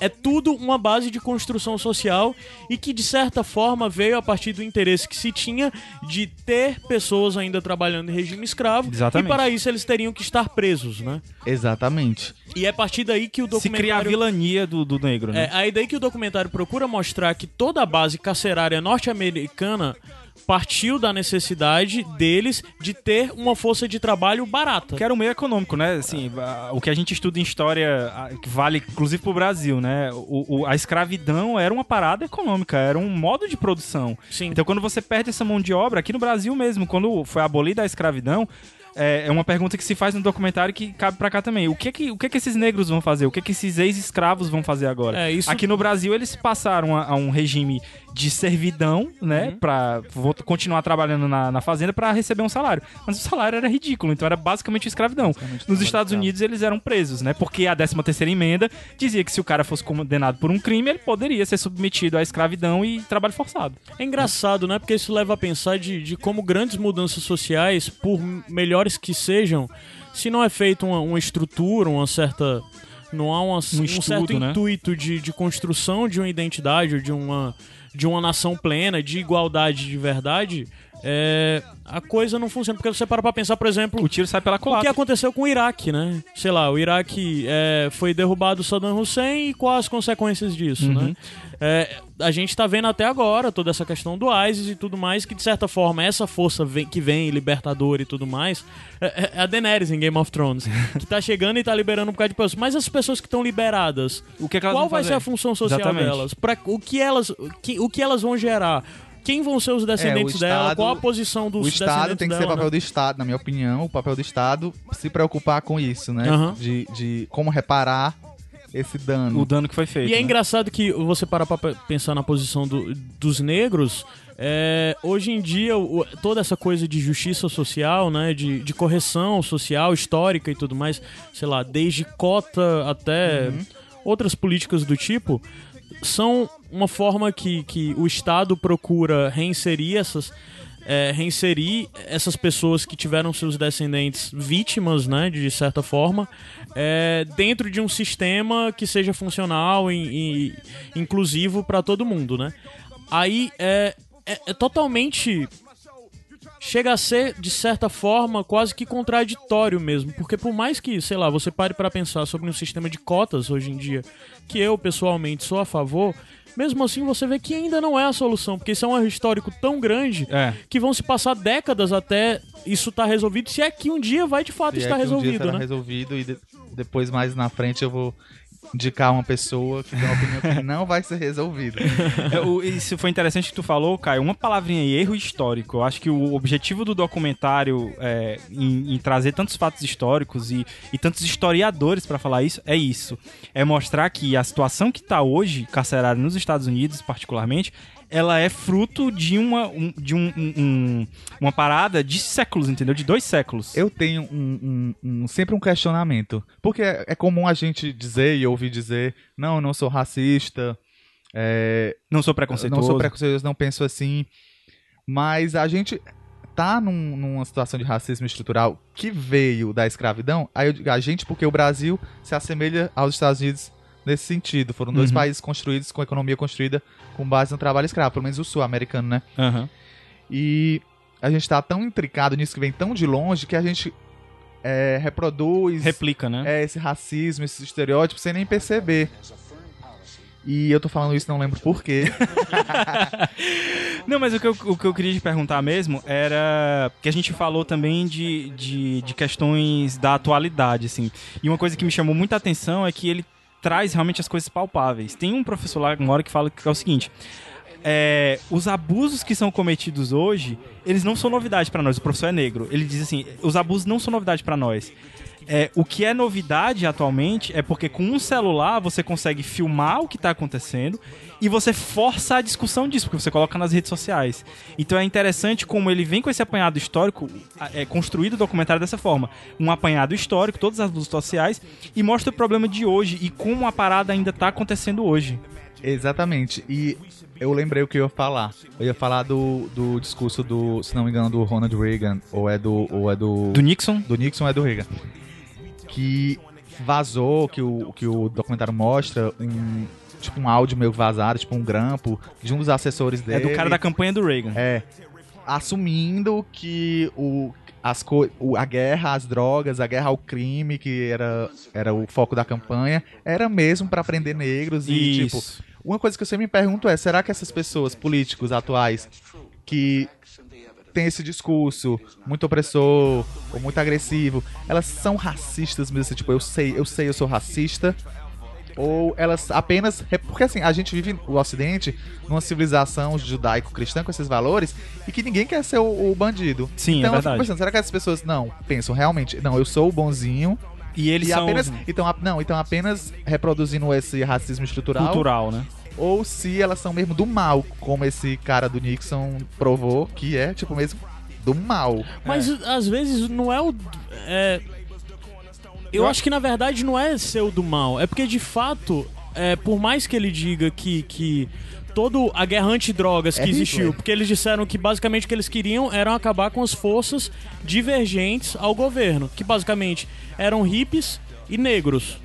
B: é tudo uma base de construção social e que, de certa forma, veio a partir do interesse que se tinha de ter pessoas ainda trabalhando em regime escravo.
A: Exatamente.
B: E para isso eles teriam que estar presos, né?
C: Exatamente.
B: E é a partir daí que o
A: Se cria a
B: documentário...
A: vilania do, do negro, né?
B: É, aí daí que o documentário procura mostrar que toda a base carcerária norte-americana partiu da necessidade deles de ter uma força de trabalho barata.
A: Que era um meio econômico, né? Assim, o que a gente estuda em história, que vale inclusive pro Brasil, né? O, o- a escravidão era uma parada econômica, era um modo de produção.
B: Sim.
A: Então, quando você perde essa mão de obra, aqui no Brasil mesmo, quando foi abolida a escravidão, é é uma pergunta que se faz no documentário que cabe pra cá também. O que que, o que que esses negros vão fazer? O que que esses ex-escravos vão fazer agora?
B: É, isso-
A: Aqui no Brasil, eles passaram a, a um regime de servidão, né?
B: Uhum.
A: Pra vo- continuar trabalhando na, na fazenda pra receber um salário. Mas o salário era ridículo, então era basicamente escravidão. Nos
C: trabalho
A: Estados. Unidos, eles eram presos, né? Porque a 13 terceira emenda dizia que se o cara fosse condenado por um crime, ele poderia ser submetido à escravidão e trabalho forçado.
B: É engraçado, né? Porque isso leva a pensar de, de como grandes mudanças sociais, por melhores que sejam, se não é feita uma, uma estrutura, uma certa. Não há uma- um,
A: estudo,
B: certo
A: né?
B: intuito de, de construção de uma identidade, ou de uma, de uma nação plena, de igualdade de verdade, é, a coisa não funciona. Porque você para pra pensar, por exemplo,
A: O tiro sai pela
B: o que
A: culatra.
B: aconteceu com o Iraque, né? Sei lá, o Iraque é, foi derrubado Saddam Hussein e quais as consequências disso,
A: Uhum.
B: né? É, a gente tá vendo até agora toda essa questão do ISIS e tudo mais, que de certa forma essa força vem- que vem, libertadora e tudo mais, é, é a Daenerys em Game of Thrones, que tá chegando e tá liberando um bocado de pessoas. Mas as pessoas que estão liberadas,
A: O que, é que elas
B: qual vai
A: fazer?
B: ser a função social
A: Exatamente.
B: delas? Pra, o, que elas o, que, o que elas vão gerar? Quem vão ser os descendentes dela?
C: Estado-
B: Qual a posição dos
C: O Estado tem que ser
B: dela,
C: papel
B: né?
C: do Estado, na minha opinião. O papel do Estado se preocupar com isso, né?
B: Aham.
C: De, de como reparar esse dano.
A: O dano que foi feito.
B: E é
A: né?
B: engraçado que você parar pra pe- pensar na posição do- dos negros. é, hoje em dia, o- toda essa coisa de justiça social, né, de, de correção social, histórica e tudo mais, sei lá, desde cota até outras políticas do tipo, são uma forma que, que o Estado procura reinserir essas. é, reinserir essas pessoas que tiveram seus descendentes vítimas, né, de certa forma, é, dentro de um sistema que seja funcional e, e inclusivo para todo mundo, né? Aí é, é, é totalmente chega a ser de certa forma quase que contraditório mesmo, porque por mais que, sei lá, você pare para pensar sobre um sistema de cotas hoje em dia, que eu pessoalmente sou a favor, mesmo assim você vê que ainda não é a solução, porque isso é um erro histórico tão grande
A: É.
B: que vão se passar décadas até isso estar resolvido, se é que um dia vai de fato
C: E é
B: estar
C: que um dia
B: resolvido, né?
C: resolvido e de- depois mais na frente eu vou indicar uma pessoa que tem uma opinião que não vai ser resolvida.
A: É, Isso foi interessante que tu falou, Caio. Uma palavrinha aí, erro histórico. Eu acho que o objetivo do documentário é, em, em trazer tantos fatos históricos e, e tantos historiadores pra falar isso é isso. É mostrar que a situação que tá hoje, carcerária nos Estados Unidos, particularmente, ela é fruto de uma, um- de um, um- um- uma parada de séculos, entendeu? De dois séculos.
C: Eu tenho um, sempre um questionamento. Porque é, é comum a gente dizer e ouvir dizer, não, eu não sou racista, é,
A: não sou preconceituoso.
C: não sou preconceituoso, não penso assim. Mas a gente tá num- numa situação de racismo estrutural que veio da escravidão. Aí eu digo a gente, porque o Brasil se assemelha aos Estados Unidos nesse sentido. Foram dois
A: Uhum.
C: países construídos com economia construída com base no trabalho escravo, pelo menos o sul-americano, né?
A: Aham.
C: E a gente tá tão intricado nisso que vem tão de longe que a gente é, reproduz
A: Replica, né?
C: é, esse racismo, esse estereótipo sem nem perceber. E eu tô falando isso, não lembro por quê. <laughs>
A: Não, mas o que, eu, o que eu queria te perguntar mesmo era que a gente falou também de, de, de questões da atualidade, assim. E uma coisa que me chamou muita atenção é que ele traz realmente as coisas palpáveis. Tem um professor lá agora que fala que é o seguinte. é, os abusos que são cometidos hoje, eles não são novidade pra nós. O professor é negro. Ele diz assim: os abusos não são novidade pra nós. É, o que é novidade atualmente é porque com um celular você consegue filmar o que está acontecendo e você força a discussão disso, porque você coloca nas redes sociais. Então é interessante como ele vem com esse apanhado histórico, é construído o documentário dessa forma. Um apanhado histórico, todas as luzes sociais, e mostra o problema de hoje e como a parada ainda está acontecendo hoje.
C: Exatamente. E eu lembrei o que eu ia falar. Eu ia falar do, do discurso do, se não me engano, do Ronald Reagan, ou é do. Ou é do,
A: Do Nixon?
C: do Nixon ou é do Reagan. Que vazou, que o, que o documentário mostra um. Tipo um áudio meio vazado, tipo um grampo, de um dos assessores
A: É
C: dele.
A: do cara da campanha do Reagan.
C: É. Assumindo que o, as co a guerra às drogas, a guerra ao crime, que era, era o foco da campanha, era mesmo pra prender negros e, tipo,
A: Isso.
C: uma coisa que eu sempre me pergunto é: será que essas pessoas, políticos atuais, que têm esse discurso muito opressor ou muito agressivo, elas são racistas mesmo? assim, Tipo, eu sei, eu sei, eu sou racista. Ou elas apenas. Porque assim, a gente vive o Ocidente numa civilização judaico-cristã com esses valores e que ninguém quer ser o, o bandido.
A: Sim, é
C: então eu fico pensando, será que essas pessoas não pensam realmente? Não, eu sou o bonzinho.
A: E eles
C: e
A: são
C: apenas. Então, não, então apenas reproduzindo esse racismo estrutural
A: cultural, né?
C: Ou se elas são mesmo do mal, como esse cara do Nixon provou que é, tipo, mesmo do mal.
B: Mas às vezes não é o. é, eu acho que na verdade não é ser o do mal. É porque de fato, é, por mais que ele diga que. que Toda a guerra antidrogas que
C: É
B: existiu,
C: Hitler.
B: porque eles disseram que basicamente o que eles queriam era acabar com as forças divergentes ao governo, que basicamente eram hippies e negros.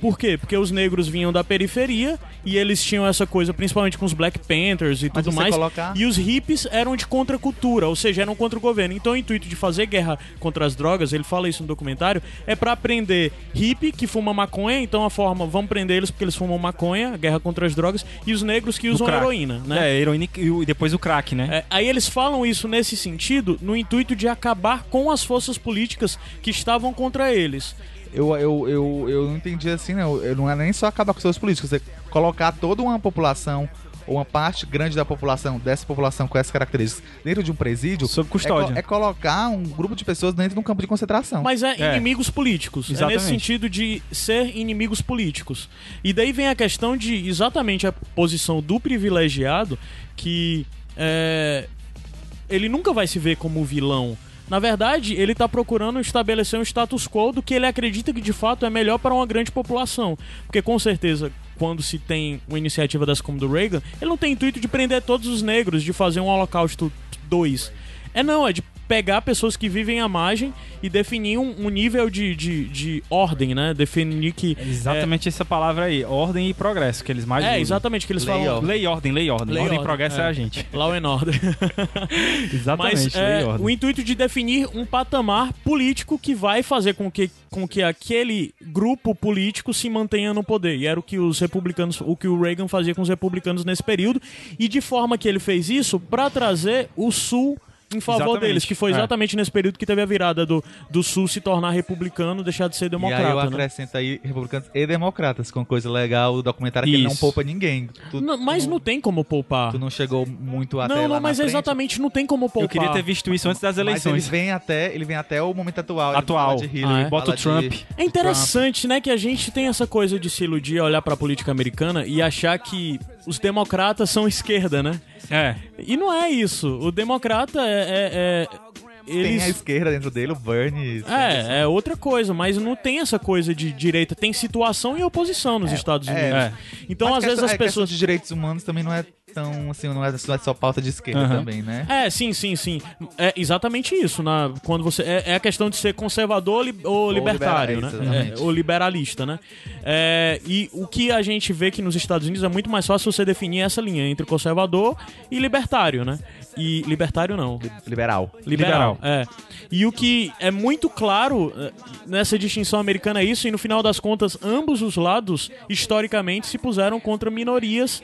B: Por quê? Porque os negros vinham da periferia e eles tinham essa coisa, principalmente com os Black Panthers e
C: Mas
B: tudo mais.
C: colocar-
B: E os hippies eram de contracultura, ou seja, eram contra o governo. Então o intuito de fazer guerra contra as drogas, ele fala isso no documentário, é pra prender hippie que fuma maconha, então a forma, vamos prender eles porque eles fumam maconha, guerra contra as drogas, e os negros que usam heroína, né?
A: É, heroína e e depois o crack, né?
B: É, aí eles falam isso nesse sentido, no intuito de acabar com as forças políticas que estavam contra eles.
C: Eu, eu, eu, eu não entendi assim, não. Eu, não é nem só acabar com seus políticos, você colocar toda uma população, ou uma parte grande da população, dessa população com essas características, dentro de um presídio.
A: Sob
C: É,
A: custódia.
C: co- é colocar um grupo de pessoas dentro de um campo de concentração.
B: Mas é,
A: É.
B: inimigos políticos. É
A: Exatamente.
B: nesse sentido de ser inimigos políticos. E daí vem a questão de exatamente a posição do privilegiado que é, ele nunca vai se ver como vilão. Na verdade, ele está procurando estabelecer um status quo do que ele acredita que de fato é melhor para uma grande população. Porque com certeza, quando se tem uma iniciativa dessa como do Reagan, ele não tem intuito de prender todos os negros, de fazer um Holocausto 2. É não, é de pegar pessoas que vivem à margem e definir um, um nível de, de, de ordem, né? Definir que.
A: É Exatamente essa palavra aí, ordem e progresso, que eles mais
B: É,
A: usam.
B: exatamente, que eles
C: Lei
B: falam.
C: ordem.
A: Lei e ordem, lei e ordem.
B: Lei e
A: ordem e progresso é.
B: é.
A: a gente. <laughs>
B: Law and Order. <laughs>
A: Exatamente,
B: Mas
A: lei
B: é,
A: e ordem.
B: o intuito de definir um patamar político que vai fazer com que, com que aquele grupo político se mantenha no poder. E era o que os republicanos, o que o Reagan fazia com os republicanos nesse período, e de forma que ele fez isso para trazer o Sul em favor
A: Exatamente,
B: deles, que foi
A: é.
B: exatamente nesse período que teve a virada do, do Sul se tornar republicano, deixar de ser
C: e
B: democrata.
C: aí eu
B: né?
C: acrescento aí republicanos e democratas, com coisa legal do documentário que ele não
A: Isso.
C: poupa ninguém. Tu,
B: Não, mas não tem como poupar.
C: tu não chegou muito até
B: Não,
C: lá
B: não, mas é exatamente não tem como poupar.
A: Eu queria ter visto isso antes das
C: Mas ele
A: eleições.
C: vem até, ele vem até o momento atual.
A: Atual.
C: Hillary,
B: Ah, é?
A: Bota o
C: fala de-
A: Trump.
B: É interessante, né, que a gente tem essa coisa de se iludir, olhar pra política americana e achar que os democratas são esquerda, né?
A: É.
B: E não é isso. O democrata é. é- é-
C: Tem
B: eles...
C: a esquerda dentro dele, o Bernie.
B: É, é outra coisa, mas não tem essa coisa de direita. Tem situação e oposição nos Estados
C: é.
B: Unidos.
A: É.
B: Então,
C: Mas
B: às vezes, as
C: é,
B: pessoas.
C: de direitos humanos também não é tão, assim, não é, é só pauta de esquerda
A: Aham.
C: também, né?
B: É, sim, sim, sim. É exatamente isso. Na, quando você, é, é a questão de ser conservador li- ou libertário,
C: libera-
B: né? É, ou liberalista, né? É, e o que a gente vê que nos Estados Unidos é muito mais fácil você definir essa linha entre conservador e libertário, né? E libertário não.
C: Liberal.
B: Liberal, é. E o que é muito claro eh, nessa distinção americana é isso, e no final das contas, ambos os lados, historicamente, se puseram contra minorias.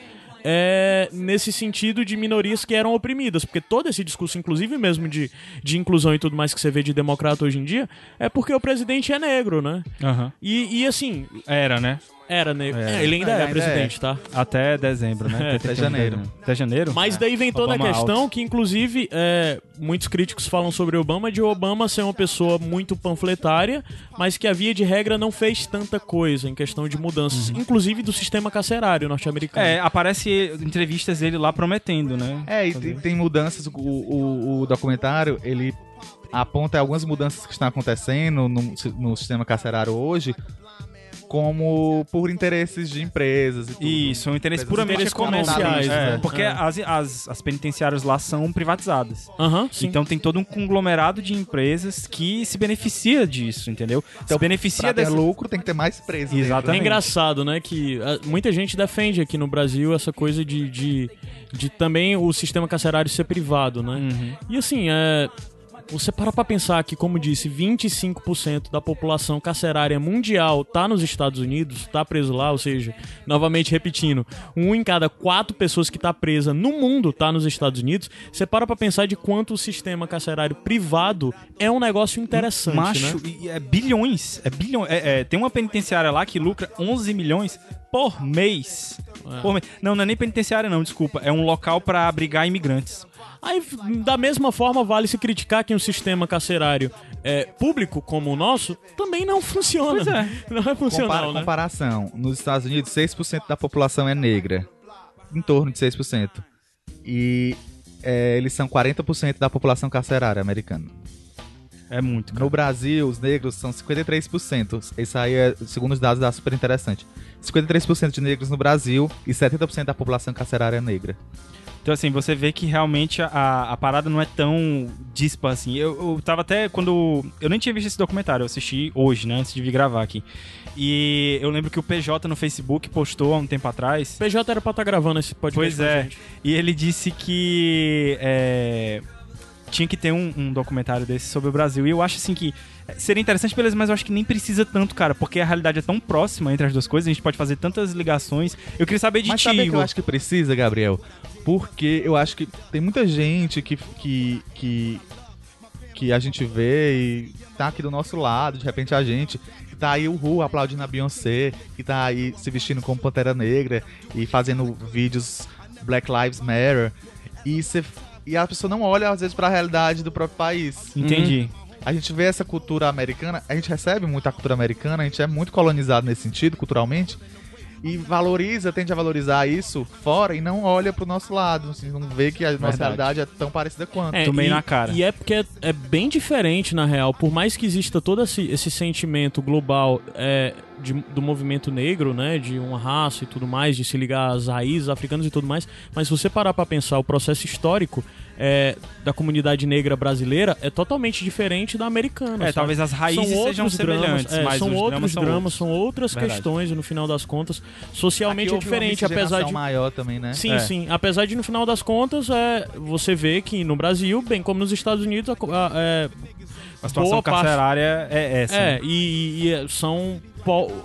B: É, nesse sentido de minorias que eram oprimidas, porque todo esse discurso, inclusive mesmo de, de inclusão e tudo mais que você vê de democrata hoje em dia, é porque o presidente é negro, né?
A: Aham.
B: E, e assim,
A: Era, né?
B: Era negro.
A: É.
B: É, ele ainda é
C: ainda
B: presidente, tá?
A: Até dezembro, né?
B: É,
A: Até
C: janeiro.
A: Até janeiro?
B: Mas daí vem toda
A: Obama
B: a questão
A: out.
B: que, inclusive, é, muitos críticos falam sobre Obama de Obama ser uma pessoa muito panfletária, mas que a via de regra não fez tanta coisa em questão de mudanças, inclusive do sistema carcerário norte-americano.
A: É, aparece entrevistas dele lá prometendo, né?
C: É, e tem, tem mudanças. O, o, o documentário, ele aponta algumas mudanças que estão acontecendo no, no sistema carcerário hoje, como por interesses de empresas e tudo.
A: Isso, são interesses
C: Empresas
A: puramente
B: interesses comerciais,
A: É,
B: né?
A: Porque
B: É.
A: as, as, as penitenciárias lá são privatizadas.
B: Sim.
A: Então tem todo um conglomerado de empresas que se beneficia disso, entendeu? se beneficia desse...
C: lucro tem que ter mais presos. dentro,
B: É
A: Exatamente.
B: engraçado, né? Que ah, muita gente defende aqui no Brasil essa coisa de, de, de também o sistema carcerário ser privado, né?
A: Uhum.
B: E assim, é. Você para pra pensar que, como disse, 25% da população carcerária mundial tá nos Estados Unidos, tá preso lá, ou seja, novamente repetindo, um em cada quatro pessoas que tá presa no mundo tá nos Estados Unidos. Você para pra pensar de quanto o sistema carcerário privado é um negócio interessante,
A: Macho,
B: né?
A: e é bilhões. É bilhões. É, é, tem uma penitenciária lá que lucra 11 milhões por mês. Por mês. Não, não é nem penitenciária, não, desculpa. É um local pra abrigar imigrantes.
B: Aí, da mesma forma, vale se criticar que um sistema carcerário é, público como o nosso também não funciona.
A: Pois é. <laughs>
B: Não é funcional,
C: Compara,
B: né?
C: Comparação. Nos Estados Unidos, 6% da população é negra. Em torno de 6%. E é, eles são 40% da população carcerária americana.
A: É muito, cara.
C: No Brasil, os negros são 53%. Isso aí é, segundo os dados, dá super interessante. 53% de negros no Brasil e 70% da população carcerária é negra.
A: Então, assim, você vê que realmente a, a parada não é tão dispa assim. Eu, eu tava até quando. Eu nem tinha visto esse documentário, eu assisti hoje, né? Antes de vir gravar aqui. E eu lembro que o PJ no Facebook postou há um tempo atrás.
B: PJ era pra estar gravando esse podcast.
A: Pois é.
B: gente.
A: E ele disse que é, tinha que ter um, um documentário desse sobre o Brasil. E eu acho assim que seria interessante, beleza, mas eu acho que nem precisa tanto, cara, porque a realidade é tão próxima entre as duas coisas, a gente pode fazer tantas ligações. Eu queria saber de
C: Mas
A: ti,
C: sabe o que eu acho que precisa, Gabriel? Porque eu acho que tem muita gente que, que, que, que a gente vê e tá aqui do nosso lado, de repente a gente, que tá aí o Ru aplaudindo a Beyoncé, que tá aí se vestindo como Pantera Negra e fazendo vídeos Black Lives Matter. E, cê, e a pessoa não olha, às vezes, pra realidade do próprio país.
A: Entendi.
C: A gente vê essa cultura americana, a gente recebe muita cultura americana, a gente é muito colonizado nesse sentido, culturalmente, e valoriza, tende a valorizar isso fora e não olha pro nosso lado, assim, não vê que a nossa
A: Verdade.
C: realidade é tão parecida quanto.
B: É,
A: Tomei
B: e,
A: na cara.
B: E é porque é, é bem diferente, na real. Por mais que exista todo esse, esse sentimento global é, de- do movimento negro, né? De uma raça e tudo mais, de se ligar às raízes africanas e tudo mais. Mas se você parar pra pensar o processo histórico é, da comunidade negra brasileira, é totalmente diferente da americana.
A: É,
B: sabe?
A: talvez as raízes
B: São
A: sejam
B: outros dramas,
A: semelhantes,
B: é,
A: mas
B: são
A: os
B: outros
A: dramas são
B: dramas, são outras
A: Verdade.
B: questões, e no final das contas, socialmente é diferente, apesar de
C: maior também, né?
B: Sim,
A: É.
B: sim. Apesar de, no final das contas, é, você vê que no Brasil, bem como nos Estados Unidos, a a- é,
A: A situação
B: boa parte-
A: carcerária é essa.
B: é,
A: né?
B: e, e- e são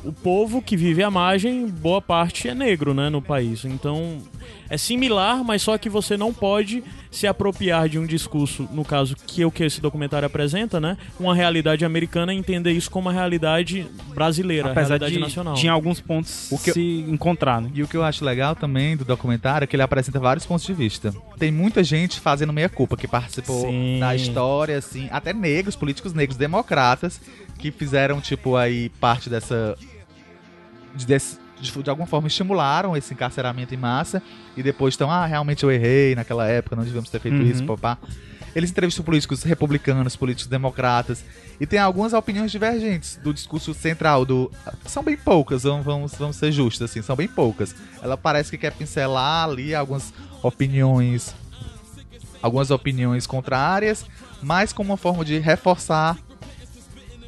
B: o povo que vive à margem, boa parte é negro, né, no país. Então, é similar, mas só que você não pode se apropriar de um discurso, no caso, que é o que esse documentário apresenta, né, uma realidade americana e entender isso como uma realidade brasileira,
A: Apesar
B: realidade
A: de,
B: nacional.
A: em alguns pontos
C: O que eu-
A: se encontrar, né?
C: E o que eu acho legal também do documentário é que ele apresenta vários pontos de vista. Tem muita gente fazendo meia-culpa que participou
B: Sim.
C: da história, assim, até negros, políticos negros, democratas, que fizeram, tipo, aí parte dessa. de, desse- de, de alguma forma estimularam esse encarceramento em massa e depois estão, ah, realmente eu errei naquela época, não devíamos ter feito
A: Uhum.
C: isso, papá. Eles entrevistam políticos republicanos, políticos democratas, e tem algumas opiniões divergentes do discurso central do. São bem poucas, vamos, vamos, ser justos, assim, são bem poucas. Ela parece que quer pincelar ali algumas opiniões, algumas opiniões contrárias, mas como uma forma de reforçar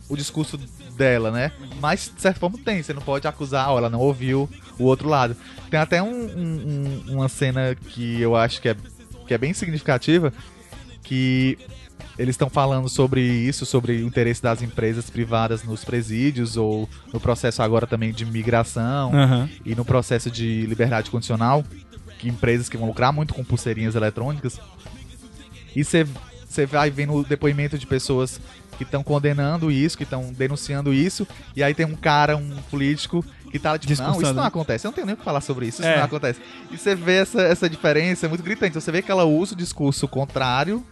C: o discurso dela, né? Mas de certa forma tem, você não pode acusar, ó, ela não ouviu o outro lado. Tem até um- um- um- uma cena que eu acho que é, que é bem significativa, que eles estão falando sobre isso, sobre o interesse das empresas privadas nos presídios, ou no processo agora também de migração,
A: Aham.
C: e no processo de liberdade condicional, que empresas que vão lucrar muito com pulseirinhas eletrônicas. E você vai vendo o depoimento de pessoas que estão condenando isso, que estão denunciando isso, e aí tem um cara, um político, que tá tipo, não, isso não acontece, eu não tenho nem o que falar sobre isso, isso
A: É.
C: não acontece. E você vê essa, essa diferença, é muito gritante, você vê que ela usa o discurso contrário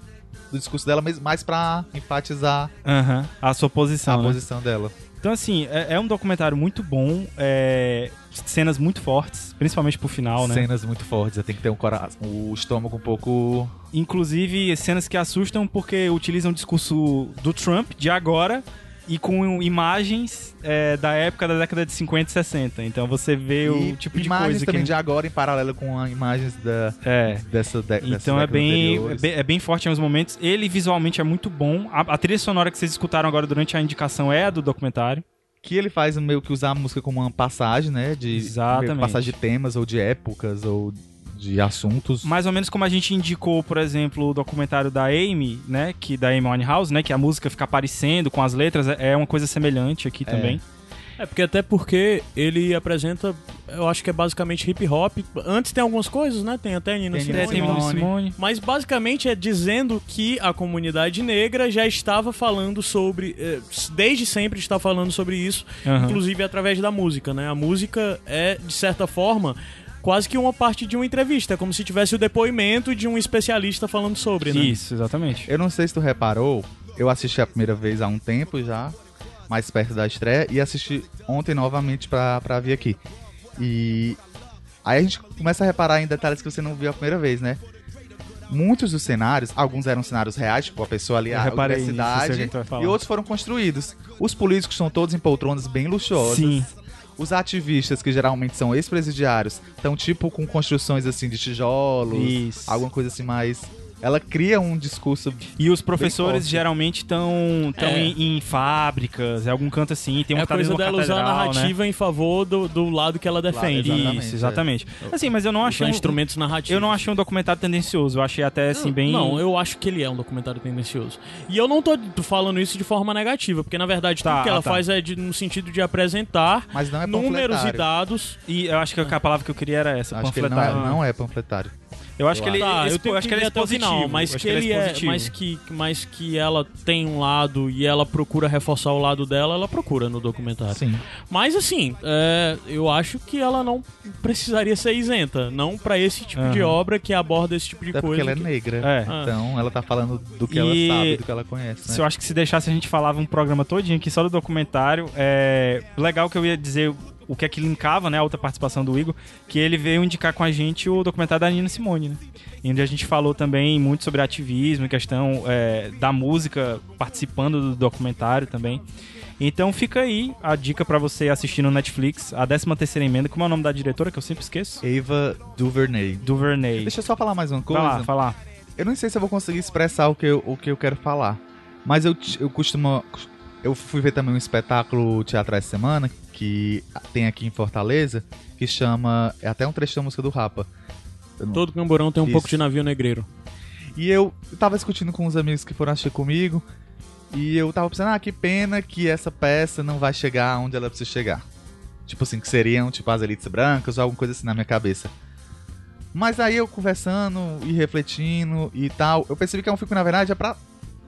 C: do discurso dela, mas mais pra enfatizar
A: Aham. A sua
C: a
A: posição. né?
C: posição dela.
A: Então, assim, é, é um documentário muito bom, é, cenas muito fortes, principalmente pro final, né?
C: Cenas muito fortes, tem que ter um cora- o estômago um pouco
A: Inclusive, cenas que assustam porque utilizam o discurso do Trump de agora e com imagens é, da época da década de 50 e 60. Então você vê
C: e
A: o tipo de coisa
C: também
A: que.
C: de agora em paralelo com as imagens da,
A: É.
C: dessa, de,
A: Então é
C: décadas
A: bem, é
C: anteriores.
A: bem, é bem forte em alguns momentos. Ele visualmente é muito bom. A, a trilha sonora que vocês escutaram agora durante a indicação é a do documentário.
C: Que ele faz meio que usar a música como uma passagem, né? De
A: Exatamente.
C: passagem de temas ou de épocas ou de assuntos.
A: Mais ou menos como a gente indicou, por exemplo, o documentário da Amy, né? Que da Amy Winehouse, né? Que a música fica aparecendo com as letras. É é uma coisa semelhante aqui também.
B: É, porque até porque ele apresenta, eu acho que é basicamente hip hop. Antes tem algumas coisas, né? Tem até Nina
C: Tem
B: Simone.
A: É, tem Nina
C: Simone.
B: Mas basicamente é dizendo que a comunidade negra já estava falando sobre. eh, Desde sempre está falando sobre isso,
A: Aham.
B: inclusive através da música, né? A música é, de certa forma, quase que uma parte de uma entrevista, é como se tivesse o depoimento de um especialista falando sobre, né?
A: Isso, exatamente.
C: Eu não sei se tu reparou, eu assisti a primeira vez há um tempo já, mais perto da estreia, e assisti ontem novamente pra, pra vir aqui. E aí a gente começa a reparar em detalhes que você não viu a primeira vez, né? Muitos dos cenários, alguns eram cenários reais, tipo a pessoa ali,
A: Eu
C: a universidade,
A: falar.
C: e outros foram construídos. Os políticos são todos em poltronas bem luxuosas.
A: Sim.
C: Os ativistas, que geralmente são ex-presidiários, estão tipo com construções assim de tijolos,
A: Isso.
C: alguma coisa assim mais. Ela cria um discurso
A: E os professores geralmente estão
B: É.
A: em, em fábricas, em algum canto assim, tem
B: É
A: uma
B: a coisa dela usar a
A: né?
B: narrativa em favor do, do lado que ela defende.
C: exatamente,
A: Isso, exatamente. Assim, mas eu não achei um,
B: instrumentos narrativos.
A: eu não achei um documentário tendencioso, eu achei até assim bem
B: Não, eu acho que ele é um documentário tendencioso. E eu não tô falando isso de forma negativa, porque na verdade
A: Tá,
B: tudo que ela
A: tá.
B: faz é de- no sentido de apresentar
C: Mas não é
B: números e
C: panfletário.
B: dados.
A: e eu acho que a palavra que eu queria era essa,
C: Acho que ele não
A: panfletário.
C: é, não é panfletário.
A: Eu acho que ele,
B: Tá,
A: expo-
B: eu
A: acho que ele é
B: ir até o
A: expositivo,
B: final, mas que ele é,
A: expositivo.
B: mas que, mas que ela tem um lado e ela procura reforçar o lado dela, ela procura no documentário.
C: Sim.
B: Mas assim, é, eu acho que ela não precisaria ser isenta, não pra esse tipo de
A: Aham.
B: obra que aborda esse tipo de
C: Até porque
B: coisa.
C: ela é
B: que-
C: negra.
A: É.
C: Então ela tá falando do que
A: E-
C: ela sabe, do que ela conhece.
A: Se
C: Né?
A: eu acho que se deixasse a gente falava um programa todinho aqui só do documentário. É legal que eu ia dizer o que é que linkava, né, a outra participação do Igor, que ele veio indicar com a gente o documentário da Nina Simone, né? Onde a gente falou também muito sobre ativismo, questão é, da música participando do documentário também. Então fica aí a dica pra você assistir no Netflix, a 13 terceira emenda, como é o nome da diretora que eu sempre esqueço?
C: Ava DuVernay.
A: Duvernay.
C: Deixa eu só falar mais uma coisa.
A: Vai lá, falar.
C: Eu não sei se eu vou conseguir expressar o que eu, o que eu quero falar. Mas eu, eu costumo. Eu fui ver também um espetáculo teatro essa semana que tem aqui em Fortaleza, que chama. É até um trecho da música do Rapa. Não-
B: Todo camburão tem um
C: Isso.
B: pouco de navio negreiro.
C: E eu tava discutindo com uns amigos que foram assistir comigo. E eu tava pensando, ah, que pena que essa peça não vai chegar onde ela precisa chegar. Tipo assim, que seriam tipo as elites brancas ou alguma coisa assim na minha cabeça. Mas aí eu conversando e refletindo e tal, eu percebi que é um filme que na verdade é pra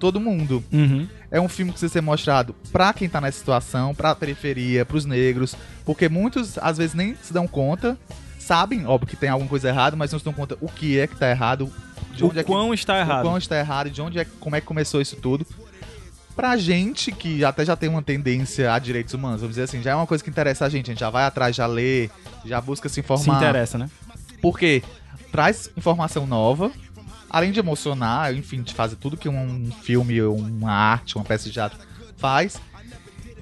C: todo mundo.
A: Uhum.
C: É um filme que precisa ser mostrado pra quem tá nessa situação, pra periferia, pros negros, porque muitos às vezes nem se dão conta, sabem, óbvio que tem alguma coisa errada, mas não se dão conta o que é que tá errado, de
A: O
C: onde é que
A: quão está
C: o
A: errado.
C: quão está errado e de onde é, como é que começou isso tudo. Pra gente que até já tem uma tendência a direitos humanos, vamos dizer assim, já é uma coisa que interessa a gente, a gente já vai atrás, já lê, já busca se
A: Se
C: informar.
A: interessa, né?
C: Porque traz informação nova, além de emocionar, enfim, de fazer tudo que um filme, uma arte, uma peça de teatro faz.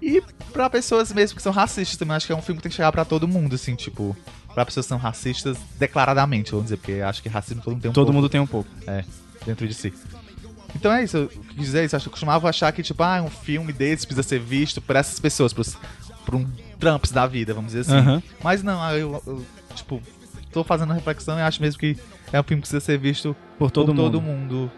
C: E pra pessoas mesmo que são racistas também, acho que é um filme que tem que chegar pra todo mundo, assim, tipo. pra pessoas que são racistas declaradamente, vamos dizer, porque acho que racismo todo mundo tem um
A: Todo
C: pouco
A: mundo tem um pouco.
C: dentro de si. Então é isso, eu quis dizer isso. Acho que eu costumava achar que, tipo, ah, um filme desse precisa ser visto por essas pessoas, por, por um Trumps da vida, vamos dizer assim.
A: Aham.
C: Mas não, eu, eu, tipo, tô fazendo a reflexão e acho mesmo que é um filme que precisa ser visto
A: Por todo
C: por
A: mundo.
C: todo mundo.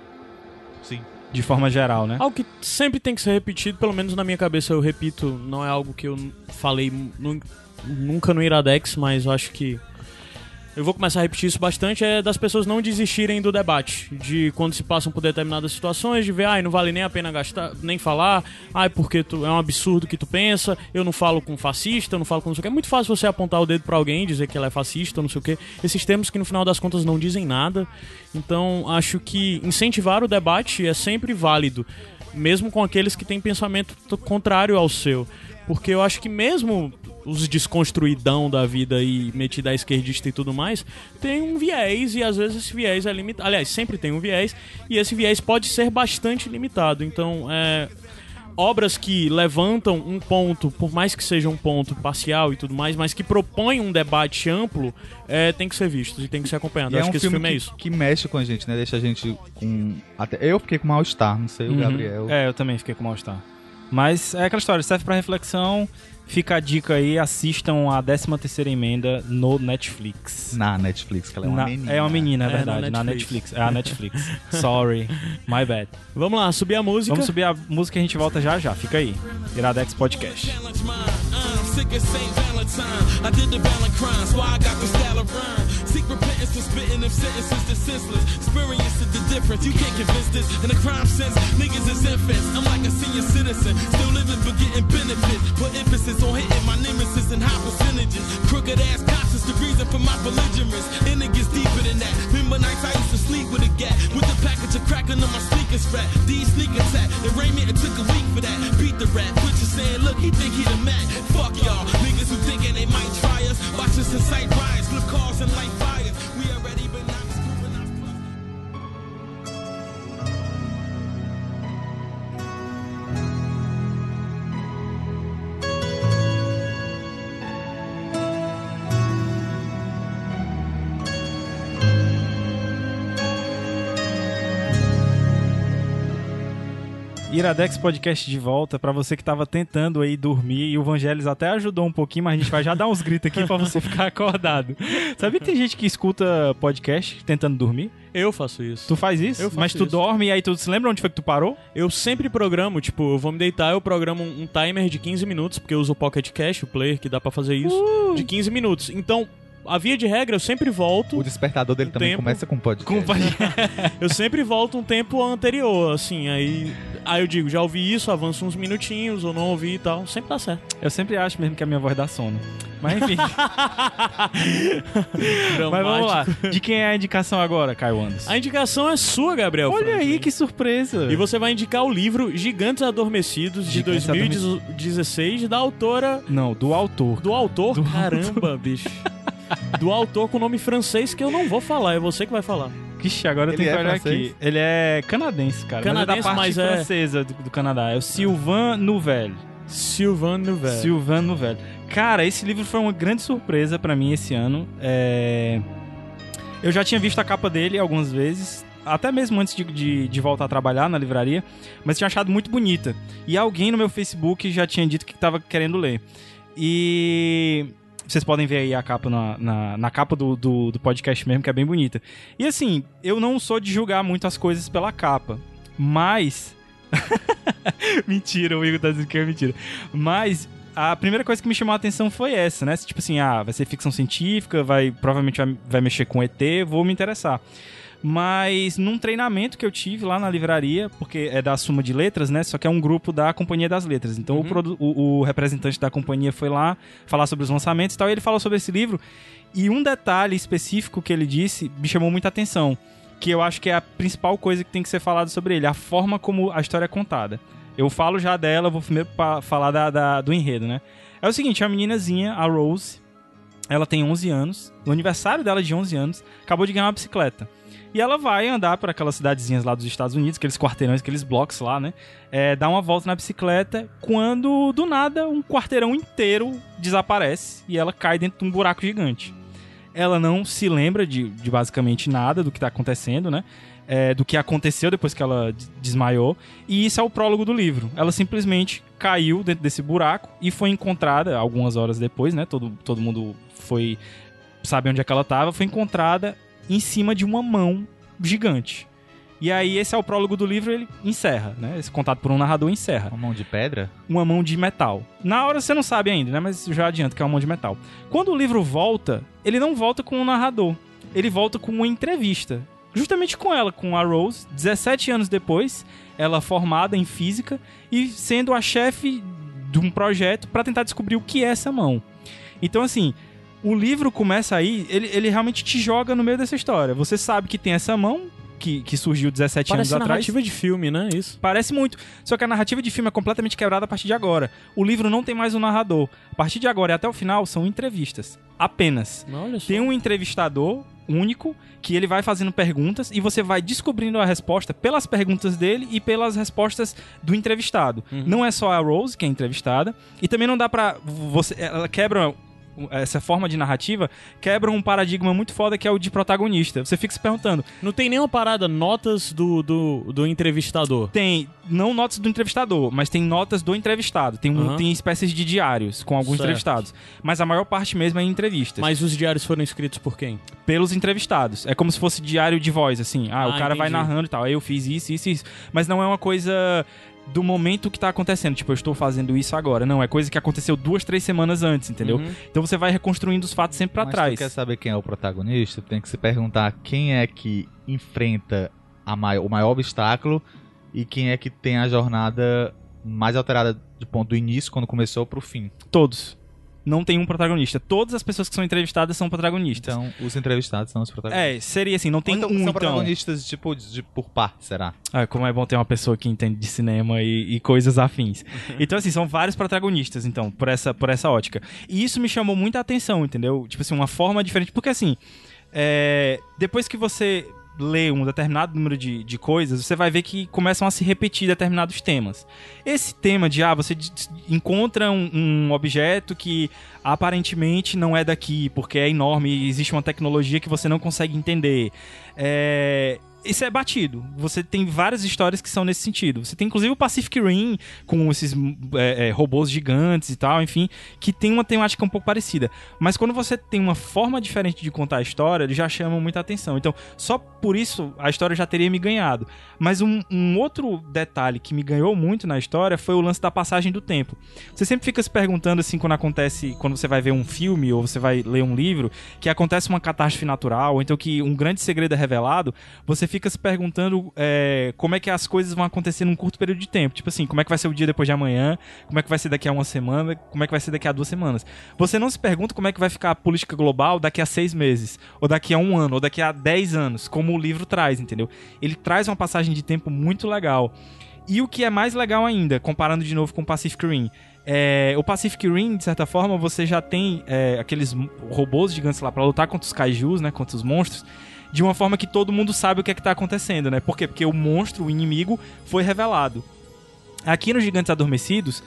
C: Sim.
A: De forma geral, né?
B: Algo que sempre tem que ser repetido, pelo menos na minha cabeça eu repito, não é algo que eu falei nu- nunca no Iradex, mas eu acho que eu vou começar a repetir isso bastante, é das pessoas não desistirem do debate, de quando se passam por determinadas situações, de ver, ai, não vale nem a pena gastar, nem falar, ai, porque tu, é um absurdo que tu pensa, eu não falo com fascista, eu não falo com não sei o que. É muito fácil você apontar o dedo pra alguém e dizer que ela é fascista, não sei o que. Esses termos que no final das contas não dizem nada. Então, acho que incentivar o debate é sempre válido, mesmo com aqueles que têm pensamento contrário ao seu. Porque eu acho que mesmo os desconstruidão da vida aí, metido à esquerdista e tudo mais, tem um viés e às vezes esse viés é limitado. Aliás, sempre tem um viés e esse viés pode ser bastante limitado. Então, é, obras que levantam um ponto, por mais que seja um ponto parcial e tudo mais, mas que propõem um debate amplo, é, tem que ser vistos e tem que ser acompanhado.
C: E
B: Eu
C: é
B: acho
C: um
B: que esse
C: filme
B: filme é
C: que,
B: isso.
C: que mexe com a gente, né? Deixa a gente com. Até... Eu fiquei com mal-estar, não sei, o
A: Uhum.
C: Gabriel.
A: É, eu também fiquei com mal-estar. Mas é aquela história, serve pra reflexão. Fica a dica aí, assistam a 13 terceira emenda no Netflix.
C: Na Netflix, que ela é uma
A: Na-
C: menina.
A: É uma menina, é
B: É, na
A: verdade. na
B: Netflix.
A: Netflix. É a Netflix. <laughs> Sorry. My bad.
B: Vamos lá, subir a música.
A: Vamos subir a música e a gente volta já já. Fica aí. Iradex Podcast.
E: Seek repentance for spitting them sentences to senseless. Experience the difference, you can't convince this. In the crime sense, niggas is infants. I'm like a senior citizen, still living but getting benefits. Put emphasis on hitting my nemesis in high percentages. Crooked ass cops is the reason for my belligerence. And it gets deeper than that. Remember nights I used to sleep with a gat. With the package of crack under my sneakers fat. These sneak attack. And Raymond, it took a week for that. Beat the rap. Quit you saying, look, he think he the Mac. Fuck y'all. Niggas who thinking they might us. Watch us incite riots. Flip cars and light fires.
A: Iradex Podcast de volta pra você que tava tentando aí dormir e o Vangelis até ajudou um pouquinho, mas a gente vai já dar uns gritos aqui pra você <laughs> ficar acordado. Sabia que tem gente que escuta podcast tentando dormir?
B: Eu faço isso.
A: Tu faz isso?
B: Eu faço
A: mas tu
B: isso.
A: dorme e aí tu se lembra onde foi que tu parou?
B: Eu sempre programo, tipo, eu vou me deitar, eu programo um timer de 15 minutos, porque eu uso o Pocket Cash, o player, que dá pra fazer isso,
A: Uh!
B: de 15 minutos. Então, a via de regra, eu sempre volto.
C: O despertador dele
B: O
C: também
B: tempo-
C: começa com podcast. <laughs>
B: Eu sempre volto um tempo anterior, assim, aí. Aí eu digo, já ouvi isso, avanço uns minutinhos, ou não ouvi e tal. Sempre dá certo.
A: Eu sempre acho mesmo que a minha voz dá sono. Mas enfim. <laughs> Mas vamos lá. De quem é a indicação agora, Caio Anderson?
B: A indicação é sua, Gabriel.
A: Olha
B: Franklin.
A: aí que surpresa.
B: E você vai indicar o livro Gigantes Adormecidos, de
A: Gigantes
B: 2016, da autora.
A: Não, do autor.
B: Do autor?
A: Do
B: Caramba, bicho. <laughs> Do autor com nome francês que eu não vou falar, é você que vai falar.
A: Ixi, agora eu tenho que
C: é
A: olhar
C: francês?
A: aqui. Ele é canadense, cara.
B: Canadense,
A: mas
B: mas
A: é da
B: é-
A: parte francesa do, do Canadá. É o Sylvain Nouvel.
B: Sylvain Nouvel.
A: Sylvain Nouvel. Cara, esse livro foi uma grande surpresa pra mim esse ano. É... Eu já tinha visto a capa dele algumas vezes, até mesmo antes de, de, de voltar a trabalhar na livraria, mas tinha achado muito bonita. E alguém no meu Facebook já tinha dito que tava querendo ler. E vocês podem ver aí a capa na, na, na capa do, do, do podcast mesmo, que é bem bonita. E assim, eu não sou de julgar muito as coisas pela capa, mas. <laughs> mentira, o Igor tá dizendo que é mentira. Mas a primeira coisa que me chamou a atenção foi essa, né? Tipo assim, ah, vai ser ficção científica, vai provavelmente vai, vai mexer com ET, vou me interessar. Mas num treinamento que eu tive lá na livraria, porque é da Suma de Letras, né? Só que é um grupo da Companhia das Letras. Então o, produ- o- o representante da companhia foi lá falar sobre os lançamentos e tal, e ele falou sobre esse livro. E um detalhe específico que ele disse me chamou muita atenção, que eu acho que é a principal coisa que tem que ser falado sobre ele, a forma como a história é contada. Eu falo já dela, vou primeiro falar da- da- do enredo, né? É o seguinte, a meninazinha, a Rose, ela tem 11 anos, no aniversário dela de 11 anos, acabou de ganhar uma bicicleta. E ela vai andar por aquelas cidadezinhas lá dos Estados Unidos, aqueles quarteirões, aqueles blocos lá, né? É, dar uma volta na bicicleta, quando do nada um quarteirão inteiro desaparece e ela cai dentro de um buraco gigante. ela não se lembra de, de basicamente nada do que tá acontecendo, né? É, do que aconteceu depois que ela desmaiou. E isso é o prólogo do livro. Ela simplesmente caiu dentro desse buraco e foi encontrada algumas horas depois, né? Todo, todo mundo foi. sabe onde é que ela tava. Foi encontrada em cima de uma mão gigante. E aí, esse é o prólogo do livro, ele encerra, né? Esse contato por um narrador encerra
C: Uma mão de pedra?
A: uma mão de metal. Na hora você não sabe ainda, né? Mas já adianto que é uma mão de metal. Quando o livro volta, ele não volta com o narrador. Ele volta com uma entrevista. Justamente com ela, com a Rose, 17 anos depois, ela formada em física e sendo a chefe de um projeto para tentar descobrir o que é essa mão. Então, assim, o livro começa aí, ele, ele realmente te joga no meio dessa história. Você sabe que tem essa mão, que, que surgiu 17
B: Parece
A: anos atrás.
B: narrativa de filme, né? Isso.
A: Parece muito. Só que a narrativa de filme é completamente quebrada a partir de agora. O livro não tem mais um narrador. A partir de agora e até o final são entrevistas. Apenas. Tem um entrevistador único que ele vai fazendo perguntas e você vai descobrindo a resposta pelas perguntas dele e pelas respostas do entrevistado. Não é só a Rose que é entrevistada e também não dá pra você ela quebra essa forma de narrativa quebra um paradigma muito foda que é o de protagonista. Você fica se perguntando,
B: Não tem nenhuma parada, notas do, do, do entrevistador.
A: Tem, não notas do entrevistador, mas tem notas do entrevistado. Tem, um,
B: Aham.
A: tem espécies de diários com alguns
B: Certo.
A: entrevistados. Mas a maior parte mesmo é em entrevistas.
B: Mas os diários foram escritos por quem?
A: Pelos entrevistados. É como se fosse diário de voz, assim. Ah,
B: Ah,
A: o cara vai
B: entendi.
A: narrando e tal. Aí eu fiz isso, isso, isso. Mas não é uma coisa do momento que tá acontecendo. Tipo, eu estou fazendo isso agora. Não, é coisa que aconteceu duas, três semanas antes, entendeu?
B: Uhum.
A: Então você vai reconstruindo os fatos sempre pra
C: Mas
A: trás.
C: tu quer saber quem é o protagonista? Tem que se perguntar quem é que enfrenta a mai- o maior obstáculo e quem é que tem a jornada mais alterada do ponto do início, quando começou, pro fim.
A: Todos. Não tem um protagonista. Todas as pessoas que são entrevistadas são protagonistas.
C: Então, os entrevistados são os protagonistas.
A: É, seria assim, não tem
C: então,
A: um
C: são
A: então.
C: protagonistas, tipo, de, de- por parte, será?
A: Ah, como é bom ter uma pessoa que entende de cinema e, e coisas afins. <laughs> Então, assim, são vários protagonistas, então, por essa, por essa ótica. E isso me chamou muita atenção, entendeu? Tipo assim, uma forma diferente. Porque, assim, é, depois que você lê um determinado número de, de coisas, você vai ver que começam a se repetir determinados temas. Esse tema de, ah, você encontra um, um objeto que aparentemente não é daqui, porque é enorme existe uma tecnologia que você não consegue entender. É, Isso é batido. Você tem várias histórias que são nesse sentido. Você tem inclusive o Pacific Rim, com esses é, é, robôs gigantes e tal, enfim, que tem uma temática um pouco parecida. Mas quando você tem uma forma diferente de contar a história, ele já chama muita atenção. Então, só por isso a história já teria me ganhado. Mas um, um outro detalhe que me ganhou muito na história foi o lance da passagem do tempo. Você sempre fica se perguntando assim quando acontece, quando você vai ver um filme ou você vai ler um livro, que acontece uma catástrofe natural, ou então que um grande segredo é revelado, você fica se perguntando é, como é que as coisas vão acontecer num curto período de tempo. Tipo assim, como é que vai ser o dia depois de amanhã, como é que vai ser daqui a uma semana, como é que vai ser daqui a duas semanas. Você não se pergunta como é que vai ficar a política global daqui a seis meses, ou daqui a um ano, ou daqui a dez anos, como o livro traz, entendeu? Ele traz uma passagem de tempo muito legal. E o que é mais legal ainda, comparando de novo com o Pacific Rim, é, o Pacific Rim, de certa forma, você já tem é, aqueles robôs gigantes lá pra lutar contra os kaijus, né, contra os monstros, de uma forma que todo mundo sabe o que é que tá acontecendo, né? Por quê? Porque o monstro, o inimigo, foi revelado. Aqui nos Gigantes Adormecidos,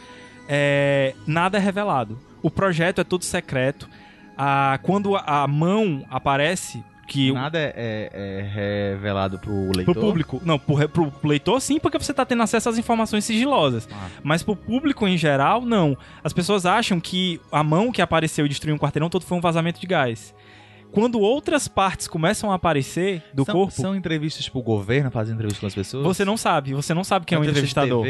A: é, nada é revelado. O projeto é todo secreto. Ah, quando a mão aparece, que
C: Nada é, é- é revelado pro leitor.
A: pro público. Não, pro, pro leitor sim, porque você tá tendo acesso às informações sigilosas.
C: Ah.
A: Mas pro público em geral, não. As pessoas acham que a mão que apareceu e destruiu um quarteirão todo foi um vazamento de gás. Quando outras partes começam a aparecer do
C: são,
A: corpo,
C: São entrevistas tipo o governo fazendo entrevista com as pessoas?
A: você não sabe. Você não sabe quem é o
C: de
A: entrevistador.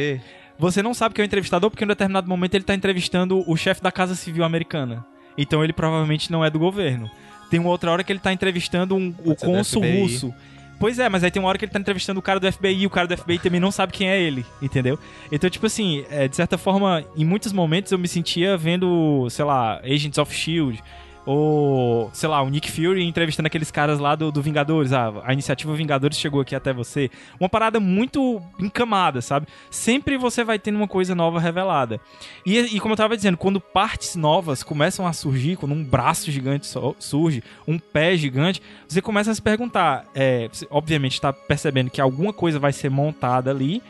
A: Você não sabe quem é o entrevistador porque em um determinado momento ele tá entrevistando o chefe da Casa Civil americana. Então ele provavelmente não é do governo. Tem uma outra hora que ele tá entrevistando um- o cônsul russo. Pois é, mas aí tem uma hora que ele tá entrevistando o cara do FBI e o cara do FBI também não sabe quem é ele, entendeu? Então, tipo assim, é, de certa forma, em muitos momentos eu me sentia vendo, sei lá, Agents of Shield. Ou, sei lá, o Nick Fury entrevistando aqueles caras lá do, do Vingadores. Ah, a iniciativa Vingadores chegou aqui até você. Uma parada muito encamada, sabe? Sempre você vai tendo uma coisa nova revelada. E, e como eu tava dizendo, quando partes novas começam a surgir, quando um braço gigante surge, um pé gigante, você começa a se perguntar. É, você, obviamente, está percebendo que alguma coisa vai ser montada ali.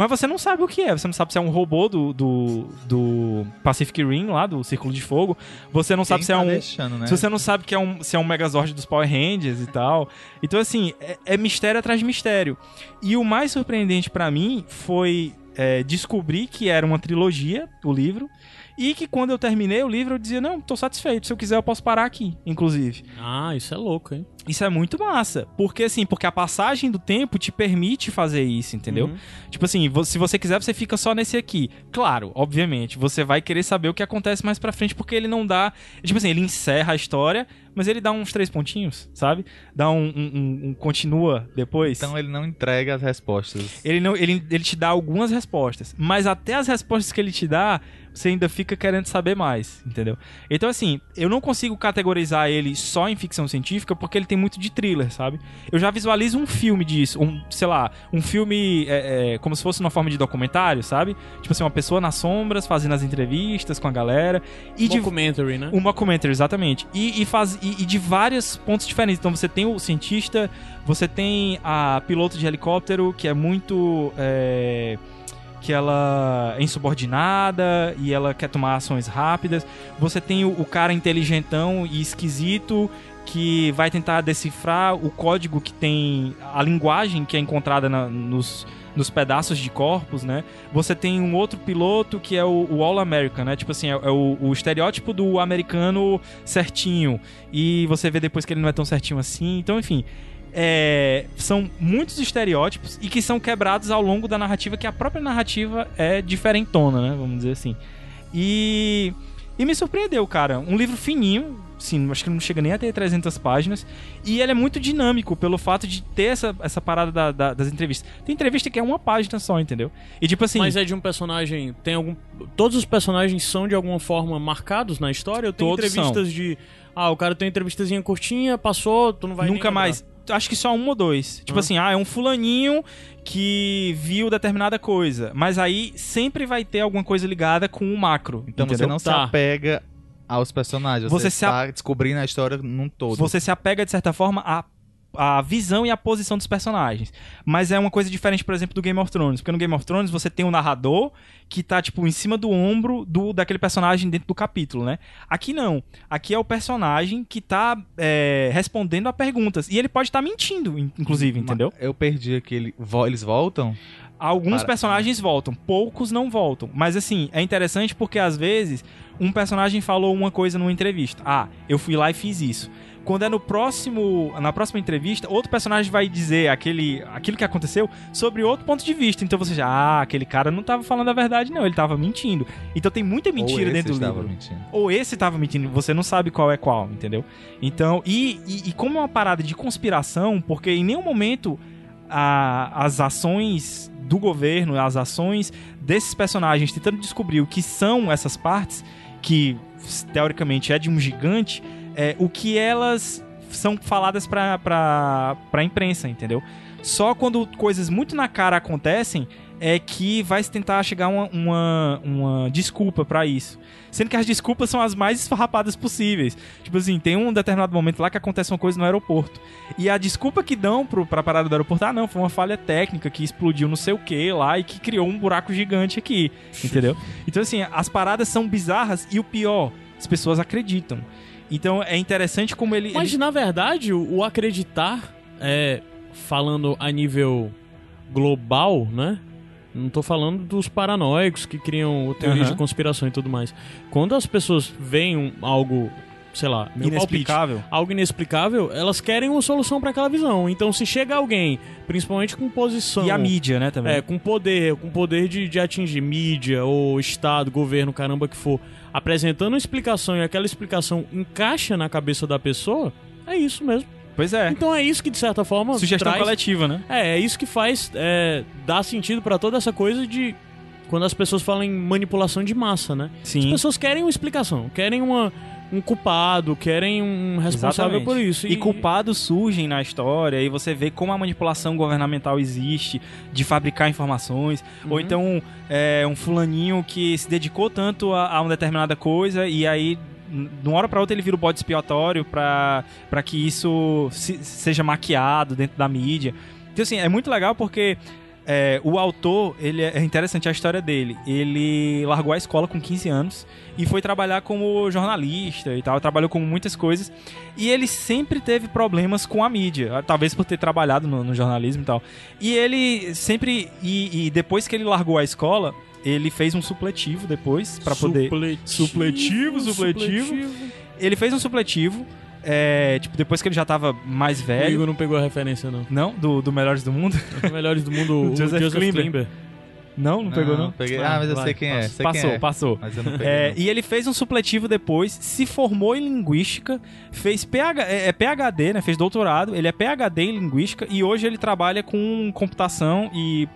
A: Mas você não sabe o que é. Você não sabe se é um robô do, do, do Pacific Rim, lá, do Círculo de Fogo. Você não sabe
C: Quem
A: se é
C: tá
A: um.
C: deixando, né?
A: Se você não sabe que é um, se é um Megazord dos Power Rangers e tal. Então, assim, é, é mistério atrás de mistério. E o mais surpreendente pra mim foi é, descobrir que era uma trilogia, o livro. E que quando eu terminei o livro, eu dizia, não, tô satisfeito. Se eu quiser, eu posso parar aqui, inclusive.
B: Ah, isso é louco, hein?
A: Isso é muito massa. Porque, assim, porque a passagem do tempo te permite fazer isso, entendeu?
B: Uhum.
A: Tipo assim, se você quiser, você fica só nesse aqui. Claro, obviamente, você vai querer saber o que acontece mais pra frente, porque ele não dá. Tipo assim, ele encerra a história, mas ele dá uns três pontinhos, sabe? Dá um, um- um- um continua depois.
C: Então ele não entrega as respostas.
A: Ele, não, ele, ele te dá algumas respostas, mas até as respostas que ele te dá, você ainda fica querendo saber mais, entendeu? Então, assim, eu não consigo categorizar ele só em ficção científica porque ele tem muito de thriller, sabe? Eu já visualizo um filme disso, um, sei lá, um filme é, é, como se fosse uma forma de documentário, sabe? Tipo assim, uma pessoa nas sombras fazendo as entrevistas com a galera e de
B: Documentary, né?
A: uma commentary, exatamente. E, e faz, e, e de vários pontos diferentes. Então você tem o cientista, você tem a piloto de helicóptero, que é muito. é, que ela é insubordinada e ela quer tomar ações rápidas. Você tem o, o cara inteligentão e esquisito que vai tentar decifrar o código que tem. a linguagem que é encontrada na- nos, nos pedaços de corpos, né? Você tem um outro piloto que é o, o All American, né? Tipo assim, é, é o, o estereótipo do americano certinho. E você vê depois que ele não é tão certinho assim. Então, enfim. É, são muitos estereótipos e que são quebrados ao longo da narrativa, que a própria narrativa é diferentona, né? Vamos dizer assim. E, e me surpreendeu, cara. Um livro fininho, sim, acho que não chega nem a ter 300 páginas. E ele é muito dinâmico pelo fato de ter essa, essa parada da- da- das entrevistas. Tem entrevista que é uma página só, entendeu? E tipo assim.
B: Mas é de um personagem. Tem algum. Todos os personagens são de alguma forma marcados na história? Ou tem
A: Todos
B: entrevistas de. Ah, o cara tem uma entrevistazinha curtinha, passou, tu não vai
A: Nunca
B: lembrar.
A: Acho que só um ou dois. Tipo
B: Ah.
A: assim, ah, é um fulaninho que viu determinada coisa. Mas aí sempre vai ter alguma coisa ligada com o macro.
C: Então você
A: entendeu?
C: não se
B: Tá.
C: apega aos personagens. Você,
A: Você se
C: está descobrindo a história num todo.
A: Você se apega, de certa forma, à, à visão e à posição dos personagens. Mas é uma coisa diferente, por exemplo, do Game of Thrones. Porque no Game of Thrones você tem um narrador que tá, tipo, em cima do ombro do, daquele personagem dentro do capítulo, né? Aqui não. Aqui é o personagem que tá é, respondendo a perguntas. E ele pode estar mentindo, in- inclusive, entendeu?
C: Eu perdi aquele. Eles voltam?
A: Alguns
C: Para-
A: personagens voltam, poucos não voltam. Mas assim, é interessante porque às vezes um personagem falou uma coisa numa entrevista. Ah, eu fui lá e fiz isso. Quando é no próximo, na próxima entrevista, outro personagem vai dizer aquele, aquilo que aconteceu sobre outro ponto de vista. Então você já, ah, aquele cara não tava falando a verdade, não, ele tava mentindo. Então tem muita mentira
C: Ou esse
A: dentro do
C: estava
A: livro
C: mentindo.
A: ou esse tava mentindo, você não sabe qual é qual, entendeu? Então, e, e, e como é uma parada de conspiração, porque em nenhum momento a- as ações do governo, as ações desses personagens tentando descobrir o que são essas partes, que teoricamente é de um gigante, é, o que elas são faladas pra, pra, imprensa, entendeu? Só quando coisas muito na cara acontecem é que vai se tentar chegar uma, uma, uma desculpa pra isso. Sendo que as desculpas são as mais esfarrapadas possíveis. Tipo assim, tem um determinado momento lá que acontece uma coisa no aeroporto. E a desculpa que dão pro, pra parada do aeroporto, ah não, foi uma falha técnica que explodiu não sei o que lá e que criou um buraco gigante aqui. Entendeu? Então assim, as paradas são bizarras e o pior, as pessoas acreditam. Então é interessante como ele...
B: Mas
A: ele-
B: na verdade, o, o acreditar, é, falando a nível global, né? Não tô falando dos paranoicos que criam teorias
A: Aham.
B: de conspiração e tudo mais. Quando as pessoas veem um- algo, sei lá, meu palpite,
A: inexplicável.
B: algo inexplicável, elas querem uma solução para aquela visão. Então, se chega alguém, principalmente com posição,
A: E a mídia, né, também.
B: é, com poder, com poder de, de atingir mídia ou estado, governo, caramba que for, apresentando uma explicação e aquela explicação encaixa na cabeça da pessoa, é isso mesmo.
A: Pois é.
B: Então é isso que de certa forma
A: Sugestão
B: traz,
A: coletiva, né?
B: é, é isso que faz é, dar sentido pra toda essa coisa de quando as pessoas falam em manipulação de massa, né? As
A: Sim.
B: pessoas querem uma explicação, querem uma, um culpado, querem um responsável
A: Exatamente.
B: por isso.
A: E culpados surgem na história e você vê como a manipulação governamental existe de fabricar informações. Ou
B: Uhum.
A: então é, um fulaninho que se dedicou tanto a, a uma determinada coisa e aí de uma hora pra outra ele vira o bode expiatório pra que isso se- seja maquiado dentro da mídia. Então assim, é muito legal porque é, o autor, ele é é interessante a história dele. Ele largou a escola com 15 anos e foi trabalhar como jornalista e tal, trabalhou com muitas coisas. E ele sempre teve problemas com a mídia, talvez por ter trabalhado no, no jornalismo e tal. E ele sempre e, e depois que ele largou a escola, ele fez um supletivo depois pra poder Supletivo, supletivo. ele fez um supletivo, é, tipo, depois que ele já tava mais
B: O
A: velho.
B: Igor não pegou a referência, não.
A: Não? Do, do Melhores do Mundo? <laughs>
B: Os melhores do mundo, <laughs> o
A: Joseph
B: Joseph,
A: Klimber.
B: Klimber.
A: Não, não, pegou, não?
C: Peguei. Ah, mas eu
B: vai,
C: sei quem é. Sei
A: passou,
C: quem é.
A: passou.
C: Mas eu não peguei.
A: É,
C: não.
A: e ele fez um supletivo depois, se formou em linguística, fez PH, é, é PhD, né? Fez doutorado, ele é PhD em linguística e hoje ele trabalha com computação e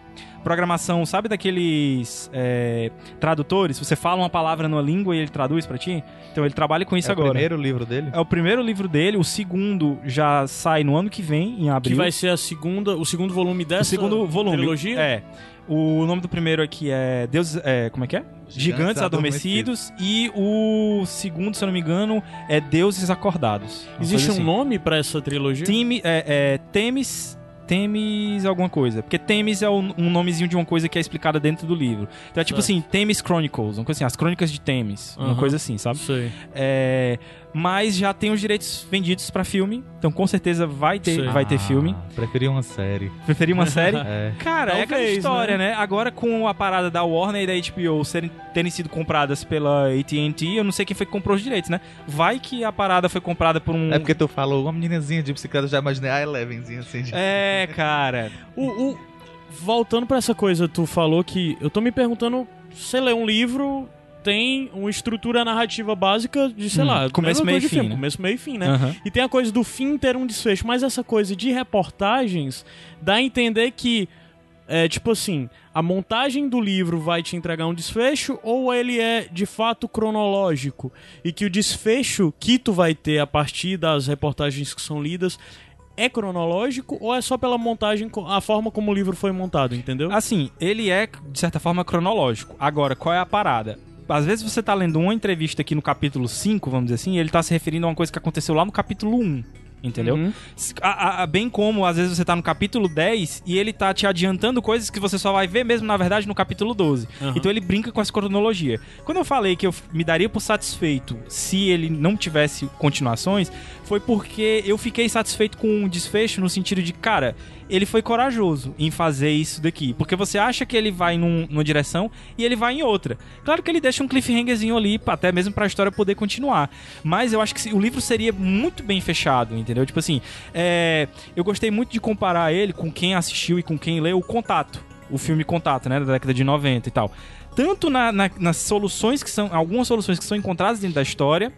A: programação, sabe daqueles é, tradutores? Você fala uma palavra numa língua e ele traduz pra ti? Então ele trabalha com isso
C: é
A: agora.
C: o primeiro livro dele?
A: É o primeiro livro dele, o segundo já sai no ano que vem, em abril.
B: Que vai ser a segunda, o segundo volume dessa
A: o segundo volume.
B: trilogia?
A: É. O nome do primeiro aqui é Deus, é, como é que é? Gigantes, Adormecidos. E o segundo, se eu não me engano, é Deuses Acordados.
B: Existe um
A: assim.
B: nome pra essa trilogia?
A: Time, é, é, Temis. Temis alguma coisa. Porque Temis é um nomezinho de uma coisa que é explicada dentro do livro. Então é tipo
B: Certo.
A: assim, Temis Chronicles, uma coisa assim, as crônicas de Temis. Uma
B: Aham.
A: coisa assim, sabe?
B: Sei.
A: É, mas já tem os direitos vendidos pra filme. Então com certeza vai ter,
B: Sei.
A: vai ter filme.
C: Ah, Preferi uma série.
A: Preferi uma série? <laughs>
C: É.
A: Cara, é aquela
B: Talvez,
A: história, né? Agora com a parada da Warner e da HBO serem, terem sido compradas pela AT&T, eu não sei quem foi que comprou os direitos, né? Vai que a parada foi comprada por um...
C: É porque tu falou uma meninazinha de bicicleta, eu já imaginei a Elevenzinha assim. De...
A: É, cara. <laughs>
B: O, o- voltando pra essa coisa, tu falou que eu tô me perguntando, você lê um livro, tem uma estrutura narrativa básica de, sei
A: Hum,
B: lá,
A: começo,
B: mesma
A: meio e fim,
B: filme,
A: né?
B: começo, meio e fim, né?
A: Aham.
B: E tem a coisa do fim ter um desfecho, mas essa coisa de reportagens dá a entender que é tipo assim, a montagem do livro vai te entregar um desfecho ou ele é de fato cronológico e que o desfecho que tu vai ter a partir das reportagens que são lidas é cronológico ou é só pela montagem, a forma como o livro foi montado, entendeu?
A: Assim, ele é, de certa forma, cronológico. Agora, qual é a parada? Às vezes você tá lendo uma entrevista aqui no capítulo 5, vamos dizer assim, e ele tá se referindo a uma coisa que aconteceu lá no capítulo 1. Entendeu?
B: Uhum.
A: A- a- bem como, às vezes, você tá no capítulo 10 e ele tá te adiantando coisas que você só vai ver mesmo, na verdade, no capítulo 12.
B: Aham.
A: Então ele brinca com essa cronologia. Quando eu falei que eu me daria por satisfeito se ele não tivesse continuações, foi porque eu fiquei satisfeito com o desfecho no sentido de, cara, ele foi corajoso em fazer isso daqui. Porque você acha que ele vai num- numa direção e ele vai em outra. Claro que ele deixa um cliffhangerzinho ali, até mesmo pra história poder continuar. Mas eu acho que o livro seria muito bem fechado, entendeu? Tipo assim, é, eu gostei muito de comparar ele com quem assistiu e com quem leu o Contato. O filme Contato, né? Da década de 90 e tal. Tanto na- na- nas soluções que são. Algumas soluções que são encontradas dentro da história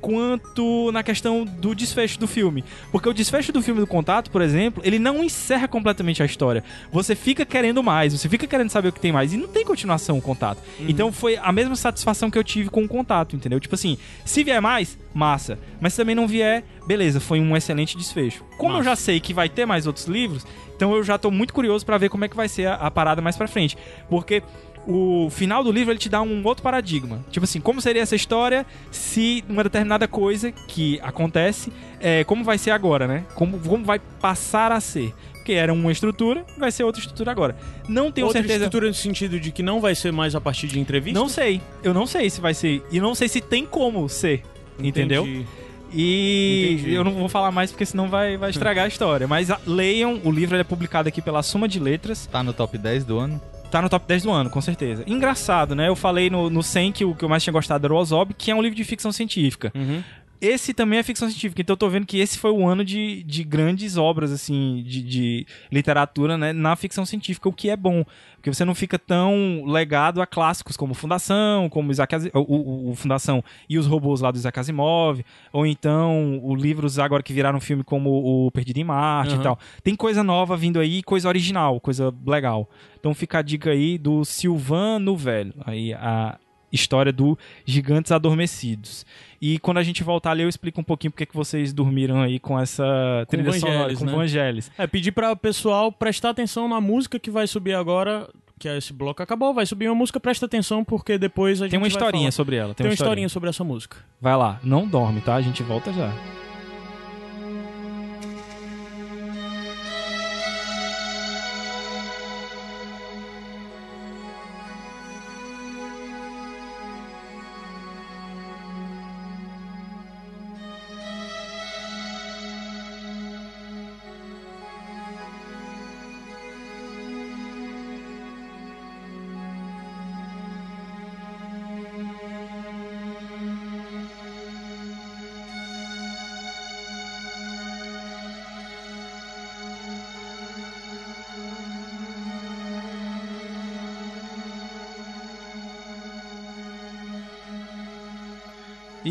A: quanto na questão do desfecho do filme. Porque o desfecho do filme do Contato, por exemplo, ele não encerra completamente a história. Você fica querendo mais, você fica querendo saber o que tem mais. E não tem continuação o Contato. Então foi a mesma satisfação que eu tive com o Contato, entendeu? Tipo assim, se vier mais, massa. Mas se também não vier, beleza, foi um excelente desfecho. Como eu já sei que vai ter mais outros livros, então eu já tô muito curioso pra ver como é que vai ser a, a parada mais pra frente. Porque o final do livro ele te dá um outro paradigma. Tipo assim, como seria essa história se uma determinada coisa que acontece, é, como vai ser agora, né? Como, como vai passar a ser. Porque era uma estrutura, vai ser outra estrutura agora. Não tenho
B: Outra
A: certeza.
B: estrutura no sentido de que não vai ser mais a partir de entrevista?
A: Não sei. Eu não sei se vai ser. E não sei se tem como ser. Entendeu?
B: Entendi.
A: E
B: Entendi.
A: eu não vou falar mais porque senão vai, vai estragar a história. Mas ah, leiam, o livro ele é publicado aqui pela Suma de Letras.
C: Tá no top 10 do ano.
A: Tá no top 10 do ano, com certeza. Engraçado, né? Eu falei no, no 100 que o que eu mais tinha gostado era o Ozob, que é um livro de ficção científica.
B: Uhum.
A: Esse também é ficção científica, então eu tô vendo que esse foi o ano de, de grandes obras, assim, de, de literatura, né, na ficção científica, o que é bom. Porque você não fica tão legado a clássicos como Fundação, como Isaac Asi- o, o- o Fundação e os robôs lá do Isaac Asimov, ou então os livros agora que viraram filme como o Perdido em Marte
B: Aham.
A: e tal. Tem coisa nova vindo aí, coisa original, coisa legal. Então fica a dica aí do Silvano Velho, aí a história do Gigantes Adormecidos. E quando a gente voltar ali, eu explico um pouquinho porque que vocês dormiram aí com essa trilha sonora, com
B: né?
A: Vangelis.
B: É, pedir para o pessoal prestar atenção na música que vai subir agora, que é esse bloco acabou, vai subir uma música, presta atenção, porque depois a gente
A: Tem uma
B: vai
A: historinha
B: falar.
A: sobre ela.
B: Tem uma historinha sobre essa música.
A: Vai lá, não dorme, tá? A gente volta já.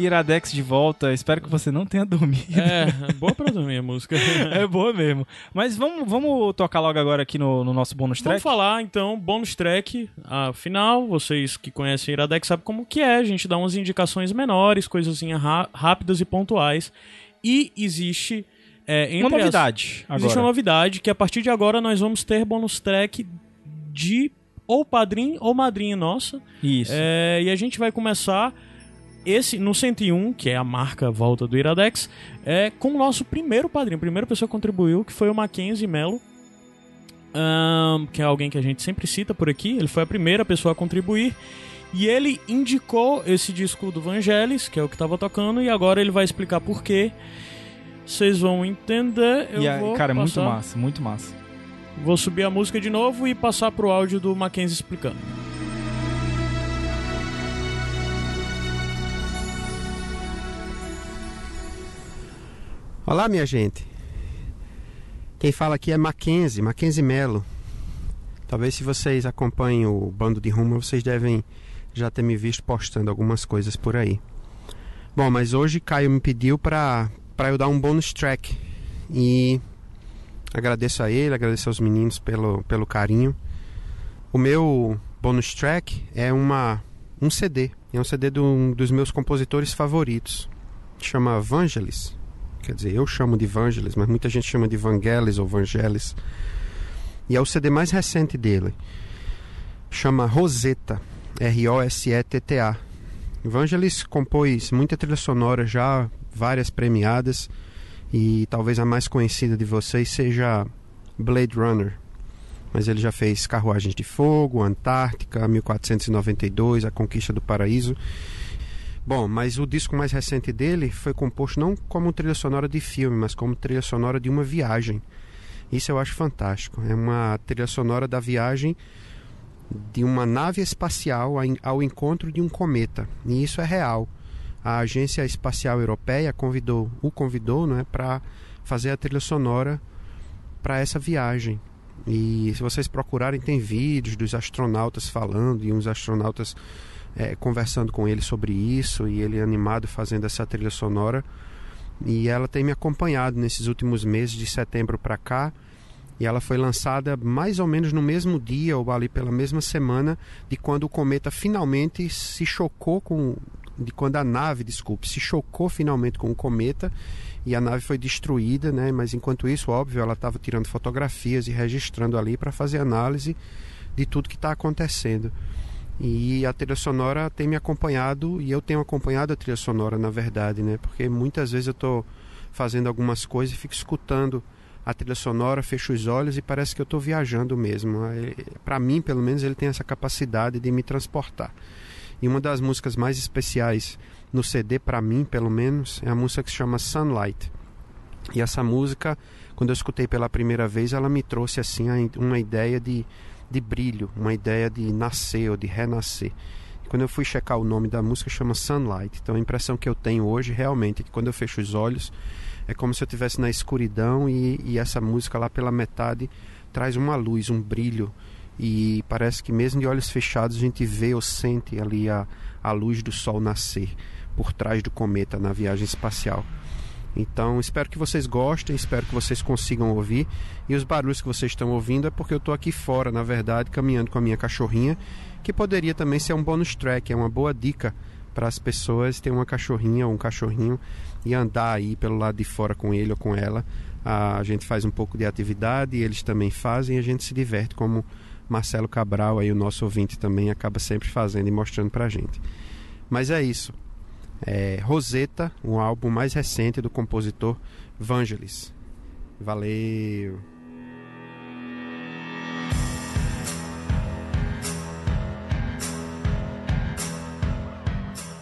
A: Iradex de volta. Espero que você não tenha <laughs> dormido.
B: É, boa pra dormir a música. <laughs>
A: É boa mesmo. Mas vamos, vamos tocar logo agora aqui no, no nosso bônus track?
B: Vamos falar então, bônus track, afinal, vocês que conhecem Iradex sabem como que é, a gente dá umas indicações menores, coisinhas rápidas e pontuais. E existe é,
A: Uma
B: as-
A: novidade
B: Existe
A: agora.
B: uma novidade que a partir de agora nós vamos ter bônus track de ou padrinho ou madrinha nossa.
A: Isso.
B: É, e a gente vai começar esse no 101, que é a marca volta do Iradex, é com o nosso primeiro padrinho, a primeira pessoa que contribuiu, que foi o Mackenzie Melo. ahn, que é alguém que a gente sempre cita por aqui. Ele foi a primeira pessoa a contribuir. E ele indicou esse disco do Vangelis, que é o que tava tocando, e agora ele vai explicar por quê. Vocês vão entender. Eu
A: E
B: vou
A: cara, muito
B: passar-
A: massa, muito massa.
B: Vou subir a música de novo e passar pro áudio do Mackenzie explicando.
F: Olá, minha gente. Quem fala aqui é Mackenzie, Mackenzie Melo. Talvez se vocês acompanhem o Bando de Rumo, vocês devem já ter me visto postando algumas coisas por aí. Bom, mas hoje Caio me pediu para para eu dar um bonus track e agradeço a ele, agradeço aos meninos pelo pelo carinho. O meu bonus track é uma um CD, é um CD de um dos meus compositores favoritos. Chama Vangelis. Quer dizer, eu chamo de Vangelis, mas muita gente chama de Vangelis ou Vangelis. E é o CD mais recente dele. Chama Rosetta. R-O-S-E-T-T-A. Vangelis compôs muita trilha sonora já, várias premiadas. E talvez a mais conhecida de vocês seja Blade Runner. Mas ele já fez Carruagens de Fogo, Antártica, 1492, A Conquista do Paraíso. Bom, mas o disco mais recente dele foi composto não como trilha sonora de filme, mas como trilha sonora de uma viagem. Isso eu acho fantástico. É uma trilha sonora da viagem de uma nave espacial ao encontro de um cometa. E isso é real. A Agência Espacial Europeia convidou, o convidou né, para fazer a trilha sonora para essa viagem. E se vocês procurarem, tem vídeos dos astronautas falando e uns astronautas é, conversando com ele sobre isso e ele animado fazendo essa trilha sonora. E ela tem me acompanhado nesses últimos meses, de setembro para cá. E ela foi lançada mais ou menos no mesmo dia ou ali pela mesma semana de quando o cometa finalmente se chocou com. de quando a nave, desculpe, se chocou finalmente com o cometa e a nave foi destruída, né? Mas enquanto isso, óbvio, ela estava tirando fotografias e registrando ali para fazer análise de tudo que está acontecendo. E a trilha sonora tem me acompanhado e eu tenho acompanhado a trilha sonora, na verdade, né? Porque muitas vezes eu estou fazendo algumas coisas e fico escutando a trilha sonora, fecho os olhos e parece que eu estou viajando mesmo. Para mim, pelo menos, ele tem essa capacidade de me transportar. E uma das músicas mais especiais no CD, para mim, pelo menos, é a música que se chama Sunlight. E essa música, quando eu escutei pela primeira vez, ela me trouxe assim uma ideia de, de brilho, uma ideia de nascer ou de renascer. E quando eu fui checar o nome da música, chama Sunlight. Então a impressão que eu tenho hoje realmente é que quando eu fecho os olhos, é como se eu estivesse na escuridão e, e essa música lá pela metade traz uma luz, um brilho. E parece que mesmo de olhos fechados a gente vê ou sente ali a, a luz do sol nascer por trás do cometa na viagem espacial. Então, espero que vocês gostem, espero que vocês consigam ouvir. E os barulhos que vocês estão ouvindo é porque eu estou aqui fora, na verdade, caminhando com a minha cachorrinha, que poderia também ser um bonus track, é uma boa dica para as pessoas ter uma cachorrinha ou um cachorrinho e andar aí pelo lado de fora com ele ou com ela. A gente faz um pouco de atividade, eles também fazem e a gente se diverte, como Marcelo Cabral, aí o nosso ouvinte também acaba sempre fazendo e mostrando pra gente. Mas é isso. É Rosetta, o álbum mais recente do compositor Vangelis. Valeu!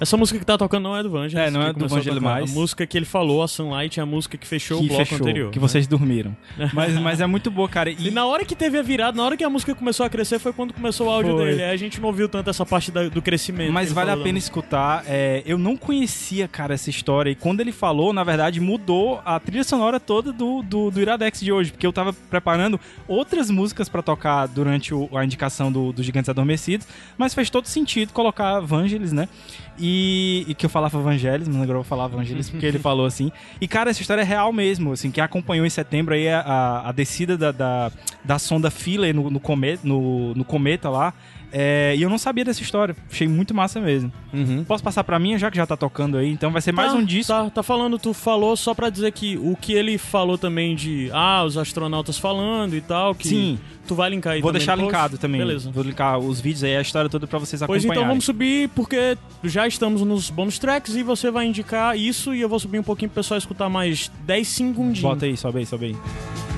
B: Essa música que tá tocando não é do Vangelis.
A: É, não é do Vangelis mais.
B: A música que ele falou, a Sunlight, é a música que fechou
A: que
B: o bloco
A: fechou,
B: anterior.
A: que
B: né?
A: vocês dormiram. <laughs> Mas, mas é muito boa, cara.
B: E
A: E,
B: na hora que teve a virada, na hora que a música começou a crescer, foi quando começou o áudio
A: Foi.
B: dele. Aí a gente não ouviu tanto essa parte da- do crescimento.
A: mas vale a pena escutar. É, eu não conhecia, cara, essa história. E quando ele falou, na verdade, mudou a trilha sonora toda do, do, do Iradex de hoje. Porque eu tava preparando outras músicas pra tocar durante o- a indicação do, do Gigantes Adormecidos. Mas fez todo sentido colocar Vangelis, né? E, E, que eu falava evangelismo, agora eu vou falar evangelismo porque ele <laughs> falou assim. E, cara, essa história é real mesmo, assim, quem acompanhou em setembro aí a, a, a descida da, da, da sonda Philae no, no, cometa, no, no cometa lá, é, e eu não sabia dessa história. Achei muito massa mesmo.
B: Uhum.
A: Posso passar pra mim, já que já tá tocando aí? Então vai ser mais
B: Tá,
A: um disco.
B: Tá, tá falando, tu falou só pra dizer que o que ele falou também de, ah, os astronautas falando e tal, que
A: Sim.
B: tu vai linkar aí
A: Vou
B: também
A: deixar linkado também.
B: Beleza.
A: Vou linkar os vídeos aí, a história toda pra vocês
B: Pois
A: acompanharem.
B: então vamos subir, porque já estamos nos bônus tracks e você vai indicar isso e eu vou subir um pouquinho pro pessoal escutar mais 10 segundinhos.
A: Bota aí, sobe aí, sobe aí.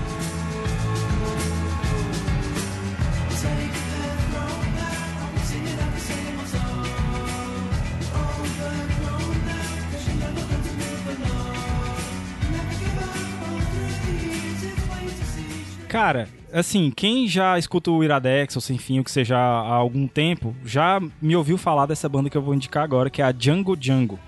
A: Cara, assim, quem já escuta o Iradex ou Sem Fim, o que seja há algum tempo, já me ouviu falar dessa banda que eu vou indicar agora, que é a Django Django.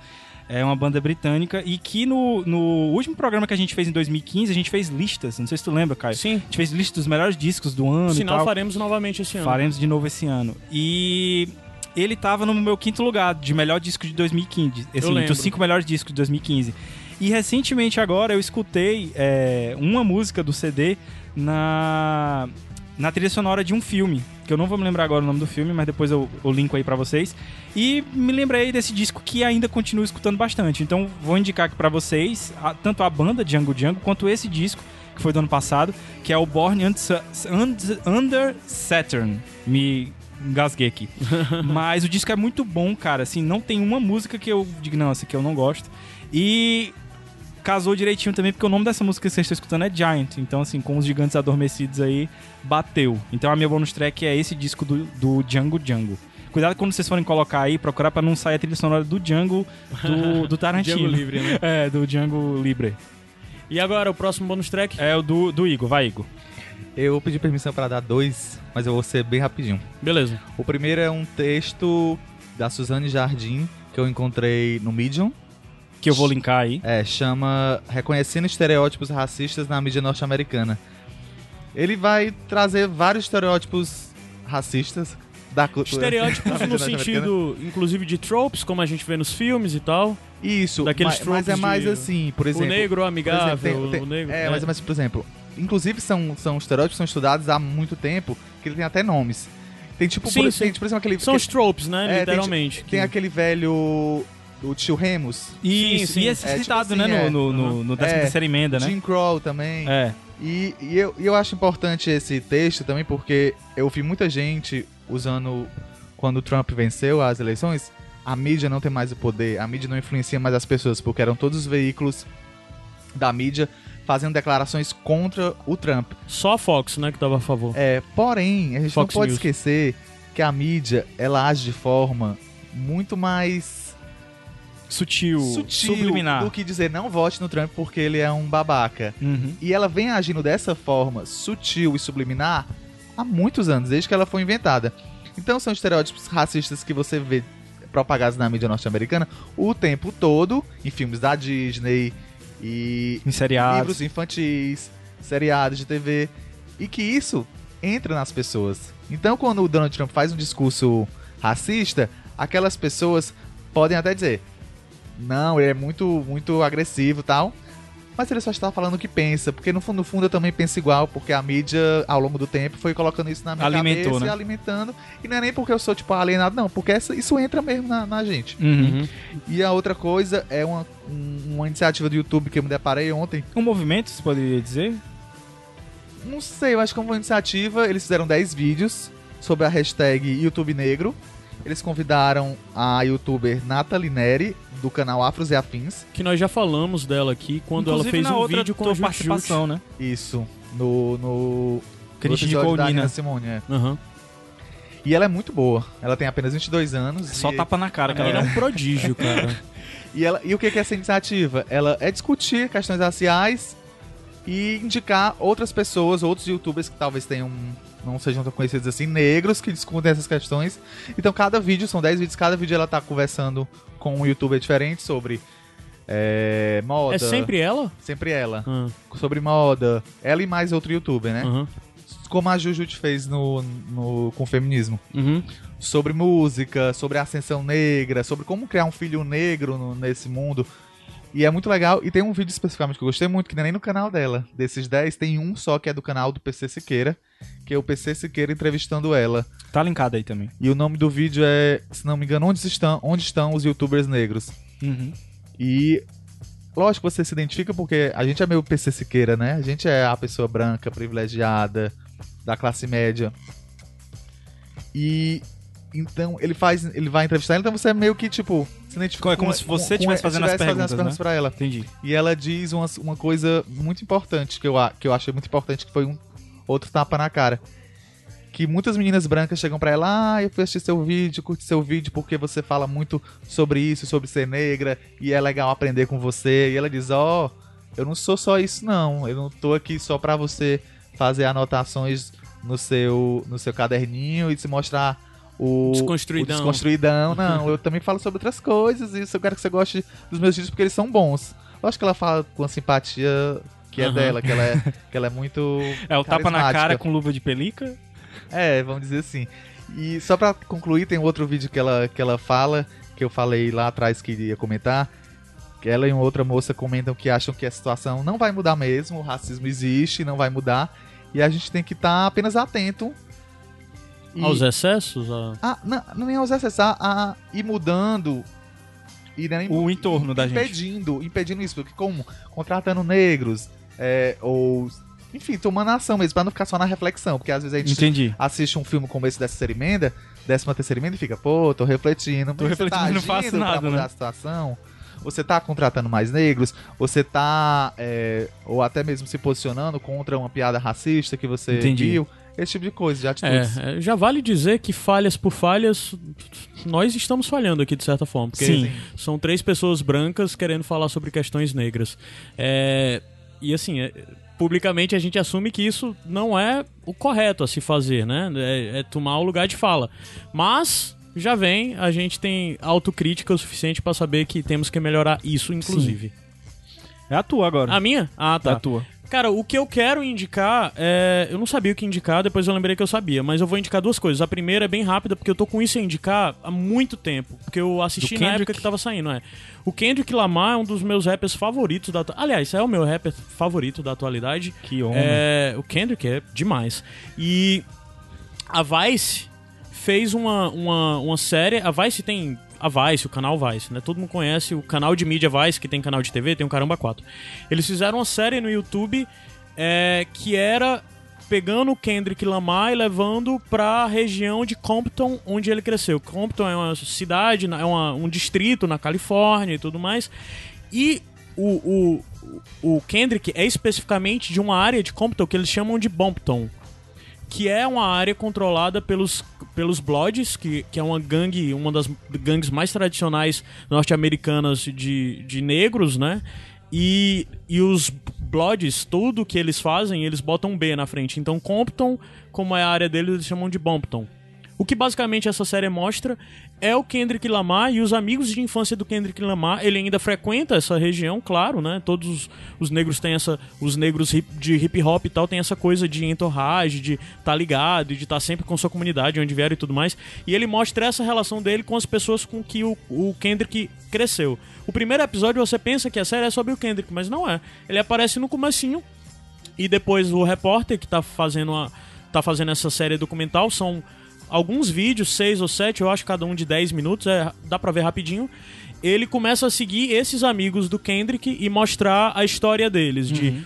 A: É uma banda britânica e que no, no último programa que a gente fez em 2015, a gente fez listas. Não sei se tu lembra, Caio.
B: Sim.
A: A gente fez listas dos melhores discos do ano e
B: Sinal faremos novamente esse ano.
A: Faremos de novo esse ano. E ele tava no meu quinto lugar de melhor disco de 2015. Assim,
B: lembro.
A: dos cinco melhores discos de 2015. E recentemente agora eu escutei é, uma música do CD na, na trilha sonora de um filme. Que eu não vou me lembrar agora o nome do filme, mas depois eu, eu linko aí pra vocês. E me lembrei desse disco que ainda continuo escutando bastante. Então vou indicar aqui pra vocês a- tanto a banda Django Django quanto esse disco que foi do ano passado, que é o Born Under Saturn. Me engasguei aqui. <laughs> Mas o disco é muito bom, cara. Assim, não tem uma música que eu digo, não, essa aqui eu não gosto. E casou direitinho também, porque o nome dessa música que vocês estão escutando é Giant. Então, assim, com os gigantes adormecidos aí, bateu. Então a minha bonus track é esse disco do, do Django Django. Cuidado quando vocês forem colocar aí, procurar pra não sair a trilha sonora do Django do, do <laughs> Tarantino.
B: Django Livre, né?
A: É, do Django Libre.
B: E agora, o próximo bônus track?
A: É o do, do Igor, vai Igor.
C: Eu pedi permissão pra dar dois, mas eu vou ser bem rapidinho.
B: Beleza.
C: O primeiro é um texto da Suzane Jardim, que eu encontrei no Medium.
A: Que eu vou linkar aí.
C: É, chama Reconhecendo Estereótipos Racistas na Mídia Norte-Americana. Ele vai trazer vários estereótipos racistas da cultura.
B: Estereótipos <laughs> no sentido, inclusive, de tropes, como a gente vê nos filmes e tal.
C: Isso,
B: daqueles
C: mas, mas é mais
B: de-
C: assim, por exemplo...
B: o negro amigável,
C: exemplo, tem-
B: o
C: tem-
B: negro...
C: É, mas, mas, por exemplo, inclusive são, são estereótipos que são estudados há muito tempo, que ele tem até nomes. Tem tipo,
B: Sim,
C: por,
B: sim.
C: tem, por exemplo, aquele...
B: São
C: aquele-
B: os tropes, né?
C: É, tem
B: literalmente.
C: Tem aquele velho... O tio Remus.
A: Isso,
B: sim.
A: e esse
C: É, tipo
A: citado,
C: assim,
A: né,
C: é.
A: no, no, no, no décima
C: É,
A: terceira emenda, né?
C: Jim Crow também.
A: É.
C: E, e eu, eu acho importante esse texto também porque eu vi muita gente usando quando o Trump venceu as eleições, a mídia não tem mais o poder, a mídia não influencia mais as pessoas, porque eram todos os veículos da mídia fazendo declarações contra o Trump.
B: Só a Fox, né, que tava a favor.
C: É, porém, a gente
B: Fox
C: não pode
B: News.
C: esquecer que a mídia ela age de forma muito mais
A: Sutil,
C: sutil
A: subliminar.
C: do que dizer não vote no Trump porque ele é um babaca.
A: Uhum.
C: E ela vem agindo dessa forma sutil e subliminar há muitos anos, desde que ela foi inventada. Então são estereótipos racistas que você vê propagados na mídia norte-americana o tempo todo, em filmes da Disney e
A: Em seriados.
C: livros infantis, seriados de TV, e que isso entra nas pessoas. Então quando o Donald Trump faz um discurso racista, aquelas pessoas podem até dizer: "Não, ele é muito muito agressivo, e tal". Mas ele só está falando o que pensa, porque no fundo, no fundo eu também penso igual, porque a mídia, ao longo do tempo, foi colocando isso na minha
A: Alimentou,
C: cabeça
A: né?
C: e alimentando. E não é nem porque eu sou, tipo, alienado, não, porque essa- isso entra mesmo na, na gente.
A: Uhum.
C: E a outra coisa é uma, um- uma iniciativa do YouTube que eu me deparei ontem.
A: Um movimento, você poderia dizer?
C: Não sei, eu acho que é uma iniciativa. Eles fizeram 10 vídeos sobre a hashtag YouTube Negro. Eles convidaram a youtuber Nathalie Neri, do canal Afros e Afins.
B: Que nós já falamos dela aqui quando ela
A: Inclusive,
B: fez
A: na
B: um
A: outra
B: vídeo com a
A: participação, né?
C: Isso, no, no,
A: Que a
C: no
A: gente
C: episódio
A: indicou
C: da
A: o Nina.
C: Nina Simone. é.
B: Aham.
C: E ela é muito boa. Ela tem apenas 22 anos.
A: Só
C: e,
A: tapa na cara,
B: A menina é
A: cara.
B: um prodígio, cara. <laughs> <laughs>
C: E, ela, e o que que é essa iniciativa? Ela é discutir questões raciais e indicar outras pessoas, outros youtubers que talvez tenham não sejam tão conhecidos assim, negros que discutem essas questões. Então cada vídeo, são 10 vídeos, cada vídeo ela tá conversando com um youtuber diferente sobre é, moda.
B: É sempre ela?
C: Sempre ela.
B: Ah,
C: Sobre moda. Ela e mais outro youtuber, né?
B: aham.
C: como a Jujut fez no, no, com o feminismo.
B: Uhum.
C: Sobre música, sobre a ascensão negra, sobre como criar um filho negro no- nesse mundo. E é muito legal. E tem um vídeo especificamente que eu gostei muito, que é nem no canal dela. Desses 10, tem um só que é do canal do PC Siqueira, que é o PC Siqueira entrevistando ela.
A: Tá linkado aí também.
C: E o nome do vídeo é, se não me engano, Onde Estão, onde estão os Youtubers Negros?
A: Uhum.
C: E lógico você se identifica porque a gente é meio PC Siqueira, né? A gente é a pessoa branca, privilegiada, da classe média. E então ele faz, ele vai entrevistar ela, então você é meio que tipo, se identifica
A: É como se você estivesse fazendo as perguntas, né?
C: pra ela.
A: Entendi.
C: E ela diz uma, uma coisa muito importante que eu, que eu achei muito importante, que foi um outro tapa na cara. Que muitas meninas brancas chegam pra ela, ah, eu fui assistir seu vídeo, curti seu vídeo porque você fala muito sobre isso, sobre ser negra, e é legal aprender com você. E ela diz, ó, eu não sou só isso não, eu não tô aqui só pra você fazer anotações no seu, no seu caderninho e se mostrar o
B: Desconstruidão.
C: o desconstruidão. <laughs> Não, eu também falo sobre outras coisas e isso eu quero que você goste dos meus vídeos porque eles são bons. Eu acho que ela fala com a simpatia que é
B: Aham.
C: dela, que ela é, que ela é muito.
A: É o tapa na cara com luva de pelica.
C: É, vamos dizer assim. E só pra concluir, tem um outro vídeo que ela, que ela fala, que eu falei lá atrás que iria comentar. Que ela e uma outra moça comentam que acham que a situação não vai mudar mesmo, o racismo existe, não vai mudar. E a gente tem que estar apenas atento. E-
B: Aos excessos? a-
C: ah, não, não nem aos excessos, a, a ir mudando. E nem,
A: O entorno da gente.
C: impedindo, impedindo isso, porque como contratando negros, é, ou enfim, tomando ação mesmo, pra não ficar só na reflexão, porque às vezes a gente
A: Entendi.
C: assiste um filme como esse dessa terceira emenda, décima terceira emenda e fica, pô, tô refletindo,
A: Tô refletindo,
C: tá
A: não faço nada,
C: pra mudar
A: né?
C: a situação? Você tá contratando mais negros? Você tá, é, ou até mesmo se posicionando contra uma piada racista que você
A: Entendi.
C: viu? Esse tipo de coisa, de atitudes.
B: É, é, já vale dizer que falhas por falhas, nós estamos falhando aqui de certa forma. Porque
A: Sim.
B: são três pessoas brancas querendo falar sobre questões negras. É, e assim, é, publicamente a gente assume que isso não é o correto a se fazer, né? É, é tomar o lugar de fala. Mas já vem, a gente tem autocrítica o suficiente pra saber que temos que melhorar isso, inclusive.
A: É a tua agora.
B: A minha? Ah,
A: É
B: tá.
A: a tua.
B: Cara, o que eu quero indicar é. Eu não sabia o que indicar, depois eu lembrei que eu sabia, mas eu vou indicar duas coisas. A primeira é bem rápida, porque eu tô com isso a indicar há muito tempo. Porque eu assisti na época que tava saindo, é. O Kendrick Lamar é um dos meus rappers favoritos da. Aliás, é o meu rapper favorito da atualidade.
A: Que homem.
B: É, o Kendrick é demais. E a Vice fez uma, uma, uma série. A Vice tem. A Vice, o canal Vice, né? Todo mundo conhece o canal de mídia Vice, que tem canal de TV, tem o Caramba 4. Eles fizeram uma série no YouTube é, que era pegando o Kendrick Lamar e levando pra região de Compton, onde ele cresceu. Compton é uma cidade, é uma- um distrito na Califórnia e tudo mais. E o, o, o Kendrick é especificamente de uma área de Compton que eles chamam de Bompton que é uma área controlada pelos, pelos Bloods, que, que é uma gangue, uma das gangues mais tradicionais norte-americanas de, de negros, né? E, e os Bloods, tudo que eles fazem, eles botam B na frente. Então, Compton, como é a área deles, eles chamam de Bompton. O que basicamente essa série mostra é o Kendrick Lamar e os amigos de infância do Kendrick Lamar. Ele ainda frequenta essa região, claro, né? Todos os, os negros têm essa. Os negros hip- de hip hop e tal têm essa coisa de entorragem, de estar ligado, de estar sempre com sua comunidade, onde vieram e tudo mais. E ele mostra essa relação dele com as pessoas com que o, o Kendrick cresceu. O primeiro episódio você pensa que a série é sobre o Kendrick, mas não é. Ele aparece no comecinho e depois o repórter que tá fazendo, a, tá fazendo essa série documental são alguns vídeos, seis ou sete, eu acho cada um de 10 minutos, é, dá pra ver rapidinho. Ele começa a seguir esses amigos do Kendrick e mostrar a história deles, de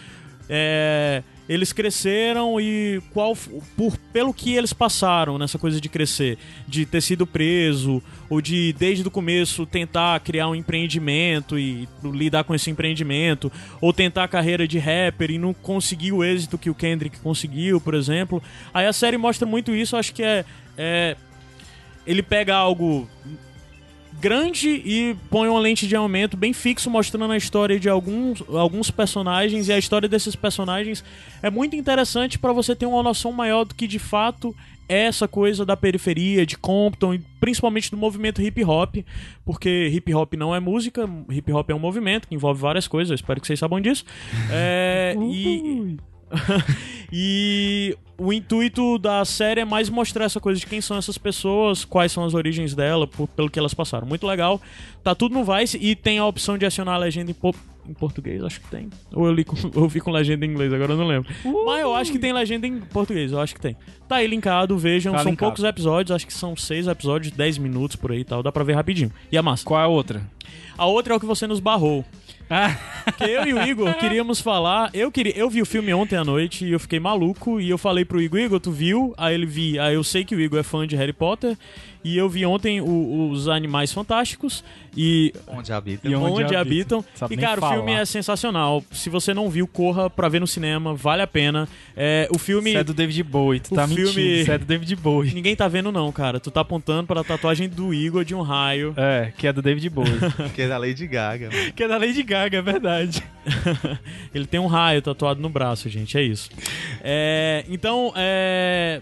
B: é, eles cresceram e qual por pelo que eles passaram nessa coisa de crescer, de ter sido preso ou de desde o começo tentar criar um empreendimento e lidar com esse empreendimento, ou tentar a carreira de rapper e não conseguir o êxito que o Kendrick conseguiu, por exemplo. Aí a série mostra muito isso, acho que é, é ele pega algo grande e põe uma lente de aumento bem fixo mostrando a história de alguns, alguns personagens e a história desses personagens é muito interessante para você ter uma noção maior do que de fato é essa coisa da periferia, de Compton, e principalmente do movimento hip hop, porque hip hop não é música, hip hop é um movimento que envolve várias coisas, eu espero que vocês saibam disso. É, e <laughs> e o intuito da série é mais mostrar essa coisa de quem são essas pessoas, quais são as origens dela, por- pelo que elas passaram. Muito legal. Tá tudo no Vice e tem a opção de acionar a legenda em, po- em português, acho que tem. Ou eu, li com, ou <laughs> eu vi com legenda em inglês, agora eu não lembro. Mas eu acho que tem legenda em português, eu acho que tem. Tá aí linkado, vejam.
A: Tá
B: são
A: linkado.
B: poucos episódios, acho que são seis episódios, 10 minutos por aí e tal. Dá pra ver rapidinho. E a massa.
A: Qual é a outra?
B: A outra é o que você nos barrou. <laughs>
A: Ah,
B: Porque eu e o Igor queríamos falar. Eu queria, eu vi o filme ontem à noite e eu fiquei maluco. E eu falei pro Igor, Igor, tu viu? Aí ele vi. Aí eu sei que o Igor é fã de Harry Potter. E eu vi ontem o- os Animais Fantásticos. E
C: Onde habita.
A: E
B: onde,
A: onde
B: habitam.
A: habitam.
B: E, cara,
A: falar.
B: o filme é sensacional. Se você não viu, corra pra ver no cinema, vale a pena. É, o filme.
A: Isso é do David Bowie, tu
B: o
A: tá
B: filme-
A: mentindo. Isso é do David Bowie.
B: Ninguém tá vendo, não, cara. Tu tá apontando pra tatuagem do Igor de um raio.
A: É, que é do David Bowie. <laughs>
C: Que é da Lady Gaga. mano.
A: que é da Lady Gaga, é verdade. <laughs>
B: Ele tem um raio tatuado no braço, gente, é isso. É, então, é,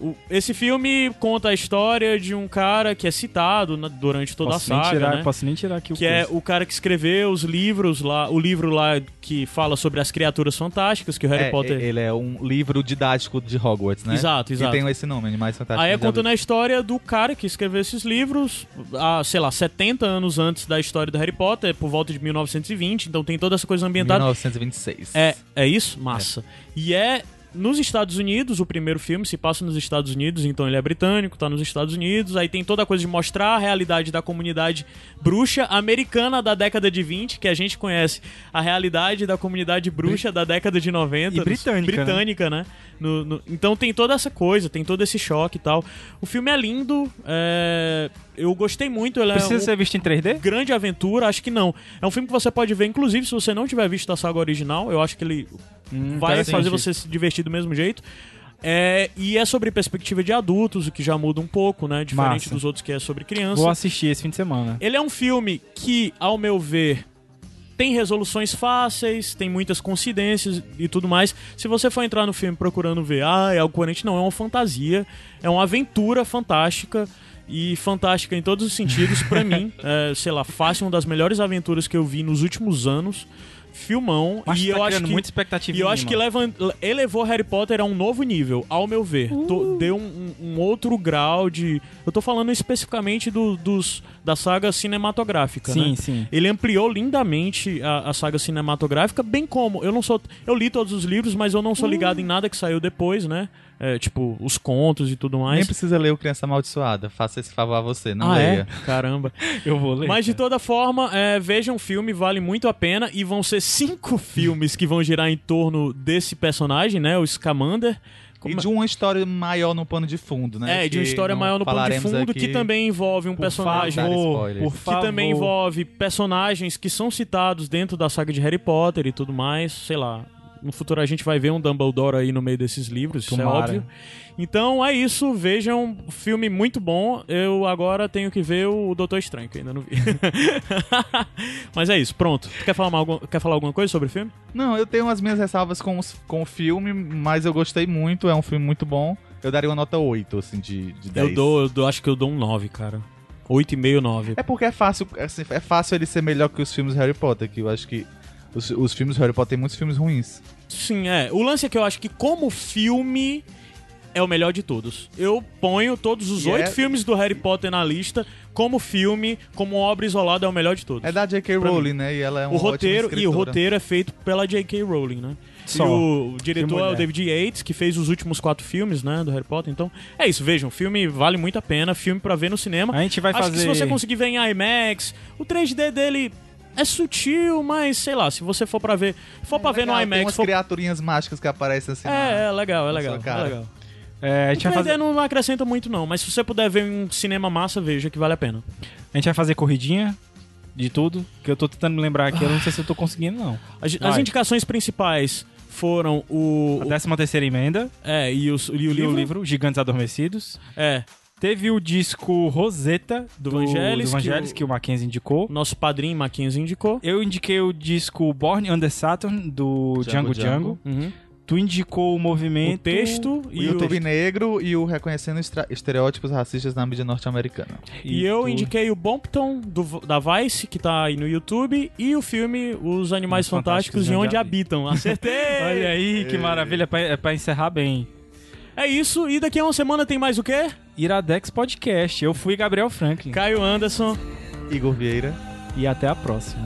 B: o- esse filme conta a história de um cara que é citado na- durante toda
A: posso
B: a
A: nem
B: saga,
A: tirar,
B: né?
A: Posso nem tirar aqui o
B: Que é
A: coisa.
B: o cara que escreveu os livros lá, o livro lá que fala sobre as criaturas fantásticas que o Harry
C: É,
B: Potter.
C: Ele é um livro didático de Hogwarts, né?
B: Exato, exato.
C: Que tem esse nome, Animais Fantásticos.
B: Aí é contando a história do cara que escreveu esses livros, há, sei lá, 70 anos antes da história do Harry Potter, por volta de 1920, então tem toda essa coisa ambientada.
C: 1926.
B: É, é isso? Massa. E é nos Estados Unidos, o primeiro filme se passa nos Estados Unidos, então ele é britânico, tá nos Estados Unidos. Aí tem toda a coisa de mostrar a realidade da comunidade bruxa americana da década de 20, que a gente conhece a realidade da comunidade bruxa da década de 90.
A: E britânica,
B: Britânica, né? No- no- então tem toda essa coisa, tem todo esse choque e tal. O filme é lindo, é, eu gostei muito. Ele
A: Precisa
B: é um-
A: ser visto em 3D?
B: grande aventura, acho que não. É um filme que você pode ver, inclusive, se você não tiver visto a saga original, eu acho que ele
A: Hum,
B: vai fazer você se divertir do mesmo jeito. É, e é sobre perspectiva de adultos, o que já muda um pouco, né? Diferente
A: Massa.
B: dos outros que é sobre criança.
A: Vou assistir esse fim de semana.
B: Ele é um filme que, ao meu ver, tem resoluções fáceis, tem muitas coincidências e tudo mais. Se você for entrar no filme procurando ver, ah, é algo coerente, não, é uma fantasia, é uma aventura fantástica e fantástica em todos os sentidos pra <laughs> mim. É, sei lá, fácil uma das melhores aventuras que eu vi nos últimos anos. Filmão
A: Mas
B: e
A: tá
B: eu acho que
A: muita expectativa
B: e eu
A: em
B: acho
A: mim,
B: que
A: mano.
B: leva, elevou Harry Potter a um novo nível, ao meu ver. To- deu um, um- outro grau de. Eu tô falando especificamente do- dos, da saga cinematográfica.
A: Sim,
B: né?
A: sim.
B: Ele ampliou lindamente a, a saga cinematográfica, bem como. Eu não sou. Eu li todos os livros, mas eu não sou ligado em nada que saiu depois, né? É, tipo, os contos e tudo
C: Nem
B: mais.
C: precisa ler o Criança Amaldiçoada. Faça esse favor a você, não
B: ah,
C: leia.
B: é? Caramba. <laughs>
A: Eu vou ler.
B: Mas de toda forma, é, vejam o filme, vale muito a pena. E vão ser cinco <laughs> filmes que vão girar em torno desse personagem, né? O Scamander.
C: E de uma história maior no pano de fundo, né?
B: É, de uma história maior no pano de fundo, que também envolve um personagem.
C: favor,
A: Por
C: spoilers.
B: Que
A: favor.
B: também envolve personagens que são citados dentro da saga de Harry Potter e tudo mais. Sei lá. No futuro a gente vai ver um Dumbledore aí no meio desses livros, isso é
A: Tomara.
B: óbvio. Então é isso, vejam, filme muito bom. Eu agora tenho que ver o Doutor Estranho, que eu ainda não vi. <laughs> Mas é isso, pronto. Tu quer falar, alguma- quer falar alguma coisa sobre o filme?
C: Não, eu tenho as minhas ressalvas com, os- com o filme, mas eu gostei muito, é um filme muito bom. Eu daria uma nota 8, assim, de, de 10.
B: Eu dou, eu dou, acho que eu dou um 9, cara. 8,5, 9.
C: É porque é fácil, assim, é fácil ele ser melhor que os filmes Harry Potter, que eu acho que os, os filmes Harry Potter tem muitos filmes ruins.
B: Sim, é. O lance é que eu acho que como filme é o melhor de todos. Eu ponho todos os oito
C: é-
B: filmes do Harry Potter na lista como filme, como obra isolada é o melhor de todos.
C: É da J.K. Rowling, né? E ela é uma
B: o roteiro
C: ótima
B: e o roteiro é feito pela J.K. Rowling, né?
A: Só.
B: E o, o diretor é o. David Yates, que fez os últimos quatro filmes, né, do Harry Potter. Então, é isso, vejam, o filme vale muito a pena, filme pra ver no cinema.
A: A gente vai
B: Acho
A: fazer.
B: que se você conseguir ver em IMAX, o 3D dele é sutil, mas sei lá, se você for pra ver, for pra ver no
C: Legal, Tem
B: IMAX,
C: umas
B: for...
C: criaturinhas mágicas que aparecem assim. na-
B: É, é legal, é legal, é legal.
A: É, a,
B: O
A: gente vai
B: 3D
A: fazer,
B: não acrescenta muito não, mas se você puder ver em um cinema massa, veja que vale a pena.
A: a gente vai fazer corridinha de tudo, que eu tô tentando me lembrar aqui, eu não sei se eu tô conseguindo, não.
B: As, as indicações principais foram o,
A: A
B: o
A: 13 terceira emenda,
B: é e o, e o
A: e
B: livro,
A: o livro Gigantes Adormecidos.
B: é
A: Teve o disco Rosetta do,
B: Do Vangelis,
A: do Vangelis,
B: que
A: que,
B: o-
A: o Mackenzie indicou.
B: nosso padrinho Mackenzie indicou.
A: Eu indiquei o disco Born Under Saturn do
C: Django
A: Django Django.
B: Uhum.
A: Tu indicou o
B: O
A: movimento.
B: texto
C: O
B: e
C: YouTube
B: o...
C: Negro e o Reconhecendo Estereótipos Racistas na Mídia Norte-Americana.
B: E eu
A: tu-
B: indiquei o Bompton do, da Vice, que tá aí no YouTube, e o filme Os Animais
A: Os
B: Fantásticos
A: Fantásticos
B: e
A: e
B: Onde
A: Onde
B: Habitam. <laughs> Acertei!
A: Olha aí, que maravilha. É pra, é pra encerrar bem.
B: É isso, e daqui a uma semana tem mais o quê?
A: Iradex Podcast. Eu fui Gabriel Franklin.
B: Caio Anderson.
C: Igor Vieira.
A: E até a próxima.